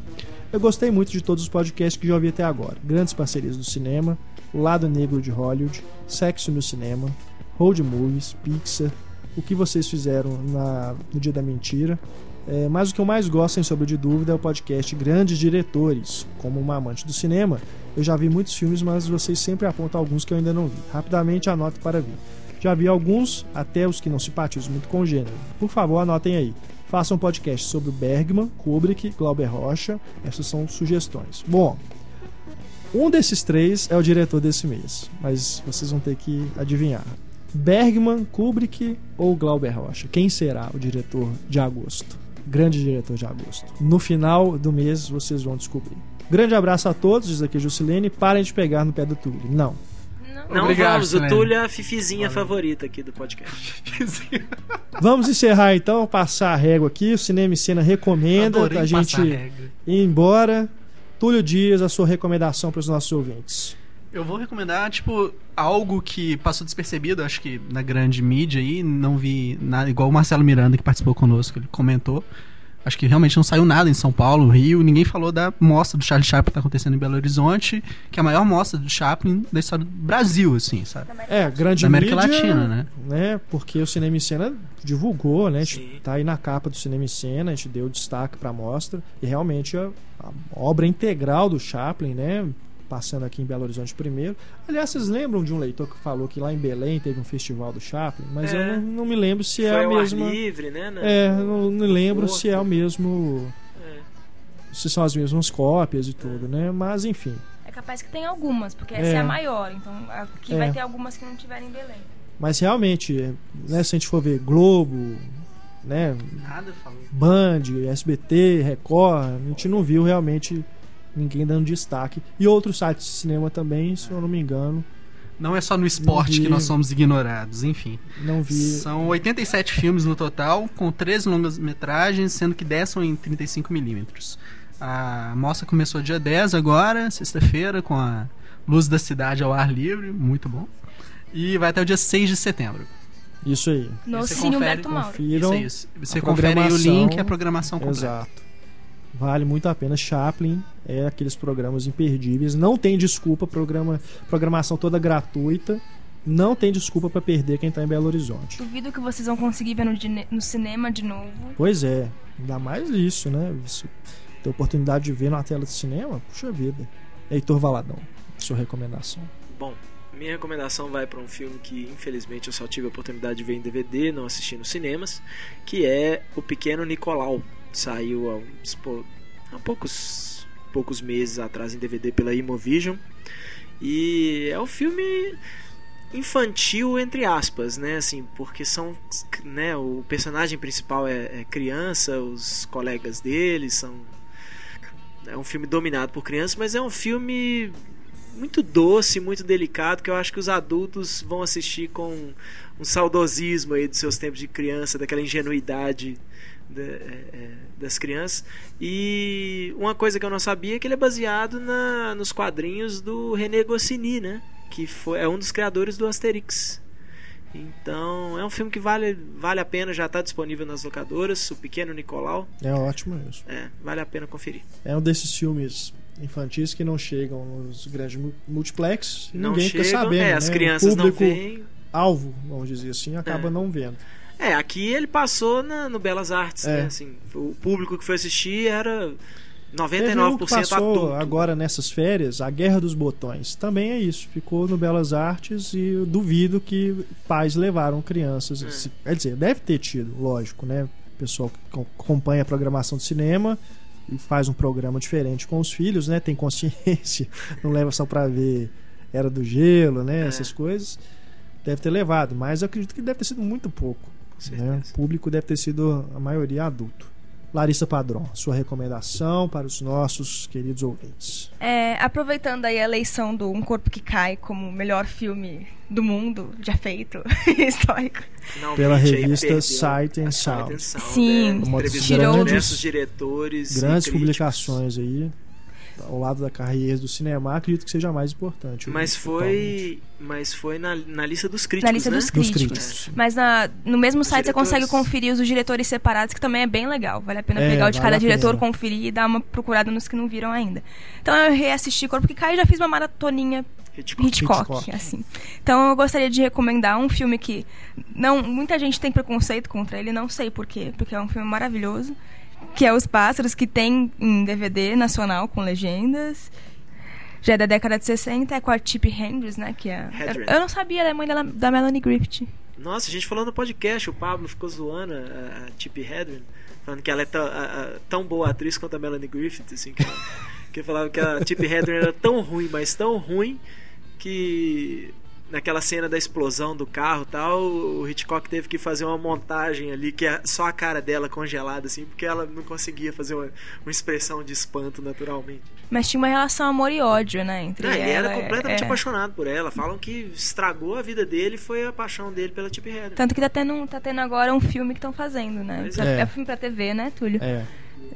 Eu gostei muito de todos os podcasts que já ouvi até agora. Grandes parcerias do cinema, O Lado Negro de Hollywood, Sexo no Cinema, Road Movies, Pixar, o que vocês fizeram na- no Dia da Mentira. É, mas o que eu mais gosto, sem sombra de dúvida, é o podcast Grandes Diretores. Como uma amante do cinema, eu já vi muitos filmes, mas vocês sempre apontam alguns que eu ainda não vi. Rapidamente anote para ver. Já vi alguns, até os que não simpatizam muito com o gênero. Por favor, anotem aí. Façam um podcast sobre o Bergman, Kubrick, Glauber Rocha. Essas são sugestões. Bom, um desses três é o diretor desse mês, mas vocês vão ter que adivinhar. Bergman, Kubrick ou Glauber Rocha? Quem será o diretor de agosto? Grande diretor de agosto. No final do mês vocês vão descobrir. Grande abraço a todos, diz aqui Juscelene. Parem de pegar no pé do Túlio. Não. Não. Obrigado, vamos, o. Túlio é a fifizinha favorita aqui do podcast. Vamos encerrar então, passar a régua aqui. O Cinema e Cena recomenda Adorei a gente regra. ir embora. Túlio Dias, a sua recomendação para os nossos ouvintes. Eu vou recomendar, tipo, algo que passou despercebido, acho que na grande mídia aí, não vi nada, igual o Marcelo Miranda que participou conosco, ele comentou. Acho que realmente não saiu nada em São Paulo, Rio, ninguém falou da mostra do Charlie Chaplin que tá acontecendo em Belo Horizonte, que é a maior mostra do Chaplin da história do Brasil, assim, sabe? É, grande Da América mídia, Latina, né? né? Porque o Cinema em Cena divulgou, né? A gente Sim. tá aí na capa do Cinema em Cena, a gente deu destaque para a mostra e realmente a, a obra integral do Chaplin, né? Passando aqui em Belo Horizonte primeiro. Aliás, vocês lembram de um leitor que falou que lá em Belém teve um festival do Chaplin? Mas É. eu não, não me lembro se Foi é a mesma. livre, né? na- É, não, não lembro se é o mesmo. É. Se são as mesmas cópias e tudo, né? Mas enfim. É capaz que tem algumas, porque É. essa é a maior. Então aqui É. vai ter algumas que não tiverem em Belém. Mas realmente, né, se a gente for ver Globo, né, Nada falou. Band, SBT, Record, a gente não viu realmente ninguém dando destaque. E outros sites de cinema também, se eu não me engano, Não é só no esporte vi. que nós somos ignorados, enfim. não vi. São 87 filmes no total, com 13 longas-metragens, sendo que 10 são em 35mm. A mostra começou dia 10 agora, sexta-feira, com a Luz da Cidade ao ar livre, muito bom. E vai até o dia 6 de setembro. Isso aí. No Cine Humberto Mauro. Confiram. Isso, isso. Você confere aí o link e a programação completa. Exato. Vale muito a pena. Chaplin é aqueles programas imperdíveis. Não tem desculpa, programa, programação toda gratuita. Não tem desculpa pra perder quem tá em Belo Horizonte. Duvido que vocês vão conseguir ver no, no cinema de novo. Pois é, ainda mais isso, né? Você ter oportunidade de ver na tela de cinema, puxa vida. Heitor Valadão, sua recomendação. Bom, minha recomendação vai para um filme que infelizmente eu só tive a oportunidade de ver em DVD, não assisti nos cinemas, que é O Pequeno Nicolau. Saiu há, uns há poucos, poucos meses atrás em DVD pela Imovision. E é um filme infantil entre aspas, né? Assim, porque são, né? O personagem principal é, é criança, os colegas dele são é um filme dominado por crianças, mas é um filme muito doce, muito delicado, que eu acho que os adultos vão assistir com um saudosismo aí dos seus tempos de criança, daquela ingenuidade da- das crianças. E uma coisa que eu não sabia é que ele é baseado na, nos quadrinhos do René Goscinny, né? Que foi, é um dos criadores do Asterix. Então, é um filme que vale, vale a pena, já está disponível nas locadoras, O Pequeno Nicolau. É ótimo mesmo. É, vale a pena conferir. É um desses filmes infantis que não chegam nos grandes mu- multiplex Não ninguém chegam, fica sabendo. é, as né? crianças o não público veem. alvo, vamos dizer assim, acaba É. não vendo. É, aqui ele passou na- no Belas Artes, É. né? Assim, o público que foi assistir era Teve 99% um que passou adulto. agora nessas férias, A Guerra dos Botões. Também é isso. Ficou no Belas Artes e eu duvido que pais levaram crianças. É. Se- Quer dizer, deve ter tido, lógico, né? O pessoal que co- acompanha a programação de cinema e faz um programa diferente com os filhos, né? Tem consciência, não leva só pra ver Era do Gelo, né? É. Essas coisas. Deve ter levado, mas eu acredito que deve ter sido muito pouco. Né? O público deve ter sido a maioria adulto. Larissa Padrão, sua recomendação para os nossos queridos ouvintes. É, aproveitando aí a eleição do Um Corpo que Cai como o melhor filme do mundo já feito, histórico. Finalmente, Pela revista Sight and a Sound. Sim, é, grandes- diversos diretores. Grandes publicações aí. Ao lado da carreira do cinema, acredito que seja mais importante. Mas foi, mas foi na, na lista dos críticos, Na lista né? dos Dos críticos. críticos. Mas na- no mesmo Os site você consegue diretores. conferir os diretores separados, que também é bem legal. Vale a pena É, pegar o de vale cada diretor, conferir e dar uma procurada nos que não viram ainda. Então eu reassisti Corpo que Cai e já fiz uma maratoninha Hitchcock. Hitchcock, Hitchcock. assim. Então eu gostaria de recomendar um filme que não muita gente tem preconceito contra ele, não sei por quê, porque é um filme maravilhoso, que é Os Pássaros, que tem em DVD nacional com legendas. Já é da década de 60, é com a Chip Hendricks, né, que é Hedren. Eu não sabia, ela é mãe dela, da Melanie Griffith. Nossa, a gente falou no podcast, o Pablo ficou zoando a, a Hedren, falando que ela é tão, a- a- tão boa atriz quanto a Melanie Griffith, assim, que, ela- que falava que a Tippi Hedren era tão ruim, mas tão ruim que naquela cena da explosão do carro e tal, o Hitchcock teve que fazer uma montagem ali que é só a cara dela congelada assim, porque ela não conseguia fazer uma, uma expressão de espanto naturalmente. Mas tinha uma relação amor e ódio, né, entre Ah, ele era ela, completamente é. apaixonado por ela. Falam que estragou a vida dele foi a paixão dele pela Tippi Hedren. Tanto que tá tendo, tá tendo agora um filme que estão fazendo, né? Pois é. É. filme pra TV, né, Túlio? É,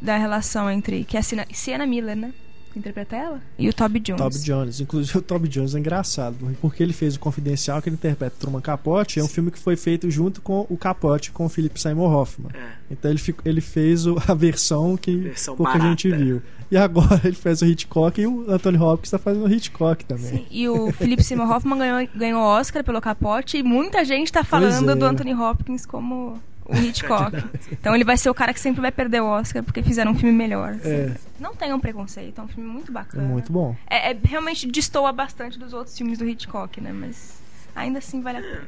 Da relação entre. Que é a Sienna Miller, né? Interpreta ela? E o Toby Jones. Toby Jones. Inclusive o Toby Jones é engraçado, porque ele fez o Confidencial, que ele interpreta Truman Capote, é um filme que foi feito junto com o Capote, com o Philip Seymour Hoffman. É. Então ele, fico- ele fez o- a versão que Versão pouca gente barata. viu. E agora ele fez o Hitchcock e o Anthony Hopkins está fazendo o Hitchcock também. Sim, e o Philip Seymour Hoffman ganhou, ganhou Oscar pelo Capote e muita gente tá falando é. do Anthony Hopkins como o Hitchcock. então ele vai ser o cara que sempre vai perder o Oscar porque fizeram um filme melhor. assim. É. Não tenham preconceito, é um filme muito É bacana. muito bom. É, é- realmente destoa bastante dos outros filmes do Hitchcock, né? Mas ainda assim vale a pena.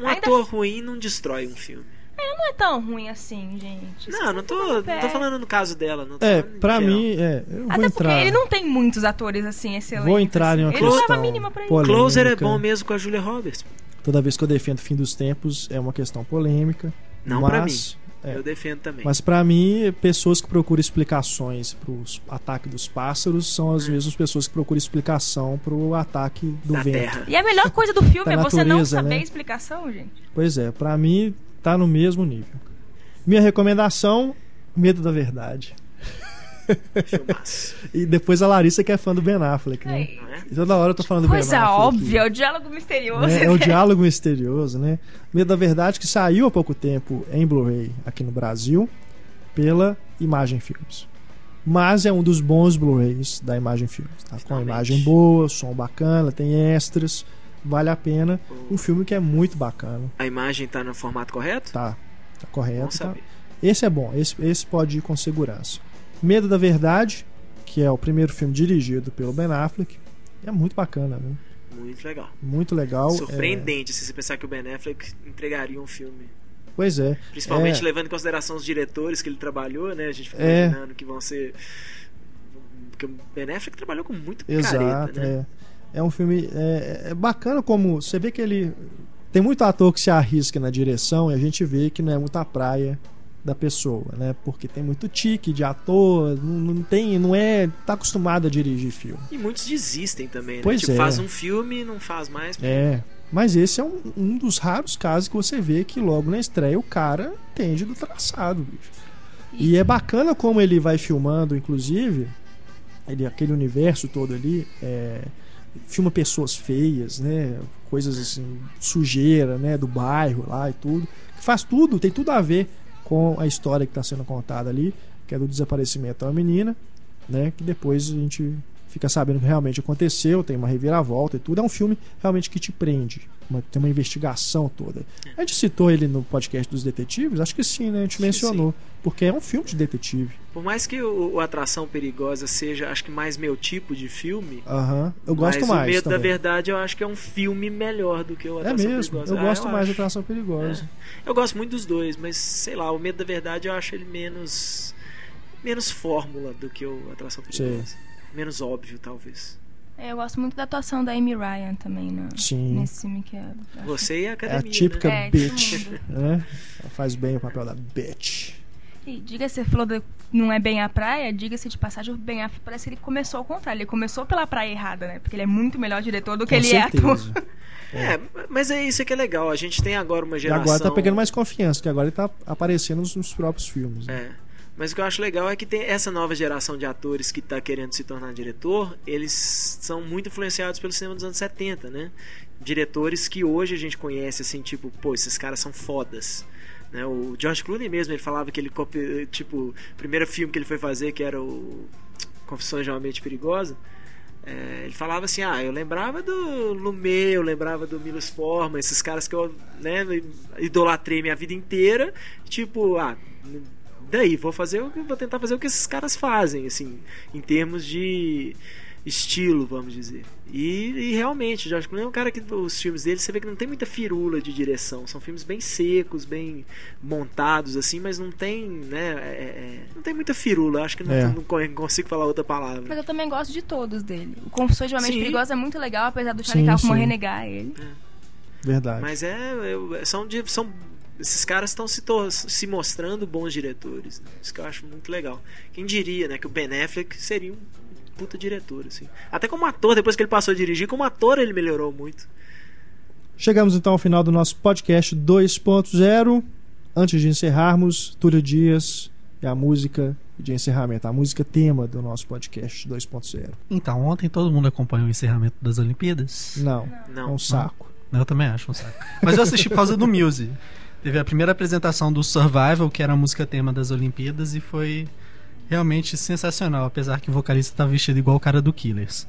Um Ainda ator assim- ruim não destrói um filme. É, não é tão ruim assim, gente. Não, não tô, não tô falando no caso dela. Não tô É, pra geral. mim, é, eu vou Até porque entrar. ele não tem muitos atores assim excelentes. Vou entrar em uma assim. Ele não questão dava a mínima pra ele. Closer é bom mesmo com a Julia Roberts. Toda vez que eu defendo o fim dos tempos é uma questão polêmica. Não mas, pra mim. É. Eu defendo também. Mas pra mim, pessoas que procuram explicações pro ataque dos pássaros são as mesmas pessoas que procuram explicação pro ataque do Hum. Da vento. Terra. E a melhor coisa do filme é você não saber né? a explicação, gente. Pois é, pra mim tá no mesmo nível. Minha recomendação, Medo da Verdade. E depois a Larissa que é fã do Ben Affleck, né? É? E toda hora eu tô falando do Ben Coisa Affleck. óbvia, o diálogo misterioso. né? É o diálogo misterioso, né? Medo da Verdade que saiu há pouco tempo em Blu-ray aqui no Brasil pela Imagem Filmes. Mas é um dos bons Blu-rays da Imagem Filmes. Tá? Com a Finalmente. imagem boa, som bacana, tem extras, vale a pena. Um filme que é muito bacana. A imagem tá no formato correto? Tá, tá correto. Tá? Esse é bom, esse, esse pode ir com segurança. Medo da Verdade, que é o primeiro filme dirigido pelo Ben Affleck, é muito bacana, né? Muito legal. Muito legal. é- Surpreendente se você pensar que o Ben Affleck entregaria um filme. Pois é. Principalmente É. levando em consideração os diretores que ele trabalhou, né? A gente fica É. imaginando que vão ser. Porque o Ben Affleck trabalhou com muito Exato, careta, né? é. É um filme é, é bacana como você vê que ele tem muito ator que se arrisca na direção e a gente vê que não é muito a praia da pessoa, né? Porque tem muito tique de ator, não, não tem, não é, tá acostumado a dirigir filme. E muitos desistem também, né? Pois tipo, é. faz um filme e não faz mais. É, mas esse é um, um dos raros casos que você vê que logo na estreia o cara entende do traçado, bicho. E é bacana como ele vai filmando, inclusive, ele, aquele universo todo ali, é, filma pessoas feias, né? Coisas assim, sujeira, né? Do bairro lá e tudo. Faz tudo, tem tudo a ver com a história que está sendo contada ali, que é do desaparecimento da menina, né? Que depois a gente fica sabendo que realmente aconteceu, tem uma reviravolta e tudo. É um filme realmente que te prende. uma- tem uma investigação toda. A gente citou ele no podcast dos detetives? Acho que sim, né? A gente mencionou. Porque é um filme de detetive. Por mais que o, o Atração Perigosa seja, acho que mais meu tipo de filme. Aham. Eu gosto mais. o Medo da também. Verdade eu acho que é um filme melhor do que o É Atração mesmo. Perigosa. Eu Ah, gosto mais da acho. Atração Perigosa. Eu gosto muito dos dois, mas sei lá, o Medo da Verdade eu acho ele menos. menos fórmula do que o Atração. Perigosa. Menos óbvio, talvez. É, Eu gosto muito da atuação da Amy Ryan também, né? Sim. Nesse filme que é. Você e a É academia. a típica né? É, bitch. Né? Ela faz bem o papel da bitch. E diga-se, você falou de não é bem a praia, diga-se de passagem, o Ben Affleck parece que ele começou ao contrário. Ele começou pela praia errada, né? Porque ele é muito melhor diretor do que Com ele certeza. é ator. É, mas é isso que é legal. A gente tem agora uma E geração. agora tá pegando mais confiança, que agora ele tá aparecendo nos, nos próprios filmes. Né? É. Mas o que eu acho legal é que tem essa nova geração de atores que está querendo se tornar diretor, eles são muito influenciados pelo cinema dos anos 70, né? Diretores que hoje a gente conhece, assim, tipo, pô, esses caras são fodas. Né? O George Clooney mesmo, ele falava que ele, copi- tipo, o primeiro filme que ele foi fazer, que era o Confissões de uma Mente Perigosa, é, ele falava assim, ah, eu lembrava do Lumet, eu lembrava do Milos Forman, esses caras que eu né, idolatrei minha vida inteira, tipo, ah, daí vou fazer o que vou tentar fazer o que esses caras fazem, assim, em termos de estilo, vamos dizer. E, e realmente, George Clooney é um cara que os filmes dele você vê que não tem muita firula de direção, são filmes bem secos, bem montados assim, mas não tem, né, é- é- não tem muita firula, acho que não, É. não co- consigo falar outra palavra. Mas eu também gosto de todos dele. O Confissões de uma Mente. Perigosa é muito legal, apesar do Charlie Kaufman renegar ele. Verdade. Mas é, eu- são, de- são esses caras estão se, se mostrando bons diretores. né? Isso que eu acho muito legal. Quem diria, né, que o Ben Affleck seria um puta diretor, assim. Até como ator, depois que ele passou a dirigir, como ator ele melhorou muito. Chegamos então ao final do nosso podcast 2.0. Antes de encerrarmos, Túlio Dias e a música de encerramento, a música tema do nosso podcast 2.0. Então, ontem todo mundo acompanhou o encerramento das Olimpíadas. Não, é Não. um saco. Eu também acho um saco. Mas eu assisti por causa do Muse. Teve a primeira apresentação do Survival, que era a música tema das Olimpíadas, e foi realmente sensacional, apesar que o vocalista tá vestido igual o cara do Killers.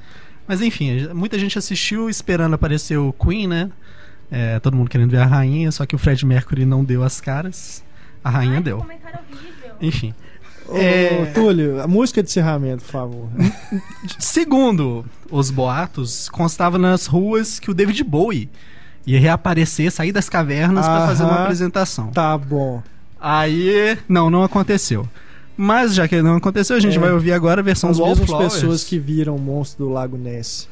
Mas enfim, muita gente assistiu esperando aparecer o Queen, né? É, todo mundo querendo ver a rainha, só que o Fred Mercury não deu as caras. A rainha deu. comentário horrível. Enfim. Ô, É. Túlio, a música de encerramento, por favor. Segundo os boatos, constava nas ruas que o David Bowie ia reaparecer, sair das cavernas para fazer uma apresentação. Tá bom. Aí, não, não aconteceu. Mas já que não aconteceu, a gente É. vai ouvir agora a versão as mesmas pessoas que viram o monstro do Lago Ness.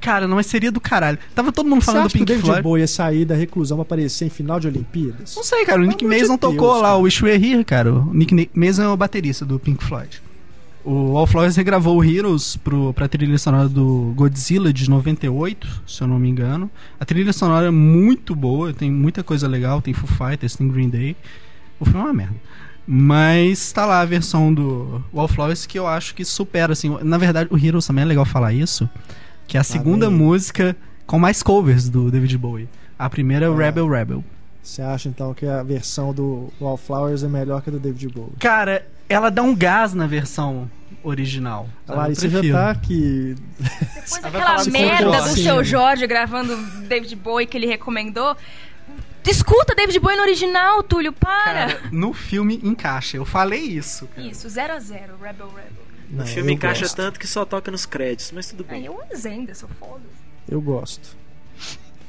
Cara, não mas seria do caralho. Tava todo mundo falando do acha que o Pink David Floyd. Bowie ia sair da reclusão pra aparecer em final de Olimpíadas? Não sei, cara. O Nick Mason tocou Deus, lá cara. o Wish We're Here, cara. O Nick Mason é o baterista do Pink Floyd. O Wallflowers regravou o Heroes pro, pra trilha sonora do Godzilla de 98, se eu não me engano. A trilha sonora é muito boa, tem muita coisa legal, tem Foo Fighters, tem Green Day. O filme é uma merda. Mas tá lá a versão do Wallflowers que eu acho que supera, assim. Na verdade, o Heroes também é legal falar isso, que é a segunda bem. música com mais covers do David Bowie. A primeira é o Ah. Rebel Rebel. Você acha então que a versão do Wallflowers é melhor que a do David Bowie? Cara, ela dá um gás na versão original. A sabe? Larissa Eu já tá aqui. Depois Ela daquela merda do seu Jorge gravando David Bowie que ele recomendou. Escuta David Bowie no original, Túlio, para! Cara, no filme encaixa. Eu falei isso. cara. Isso, 0 a 0 Rebel Rebel. Não, o filme encaixa gosto. tanto que só toca nos créditos, mas tudo bem. Aí eu Zenda, sou foda. Eu gosto.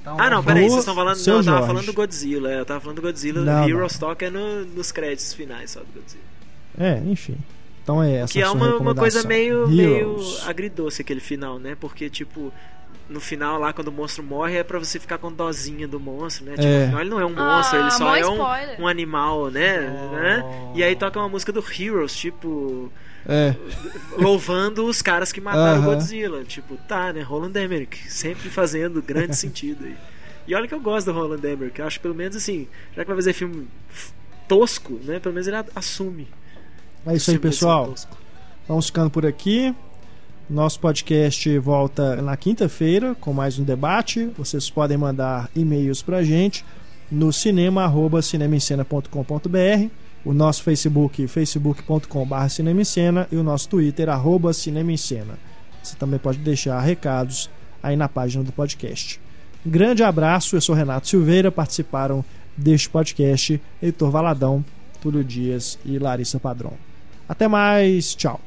Então, Ah, não, peraí, vocês estão falando. Não, eu tava Jorge. falando do Godzilla. é, Eu tava falando do Godzilla. Não. Heroes toca no, nos créditos finais só do Godzilla. É, enfim. Então é essa Que a é uma, uma coisa meio, meio agridoce aquele final, né? Porque, tipo, no final lá, quando o monstro morre, é pra você ficar com dozinha do monstro, né? Tipo, É. no final ele não é um monstro, Ah, ele só é um, um animal, né? Oh. né? E aí toca uma música do Heroes, tipo, É, louvando os caras que mataram Aham. o Godzilla. Tipo, tá, né? Roland Emmerich, sempre fazendo grande sentido aí. E olha que eu gosto do Roland Emmerich, eu acho pelo menos assim, já que vai fazer filme tosco, né? Pelo menos ele assume. É isso aí, pessoal. Vamos ficando por aqui. Nosso podcast volta na quinta-feira com mais um debate. Vocês podem mandar e-mails pra gente no cinema@cinemaencena.com.br, o nosso Facebook facebook.com.br cinemaencena e o nosso Twitter arroba cinemaencena. Você também pode deixar recados aí na página do podcast. Um grande abraço, eu sou Renato Silveira, participaram deste podcast Heitor Valadão, Túlio Dias e Larissa Padrão. Até mais, tchau.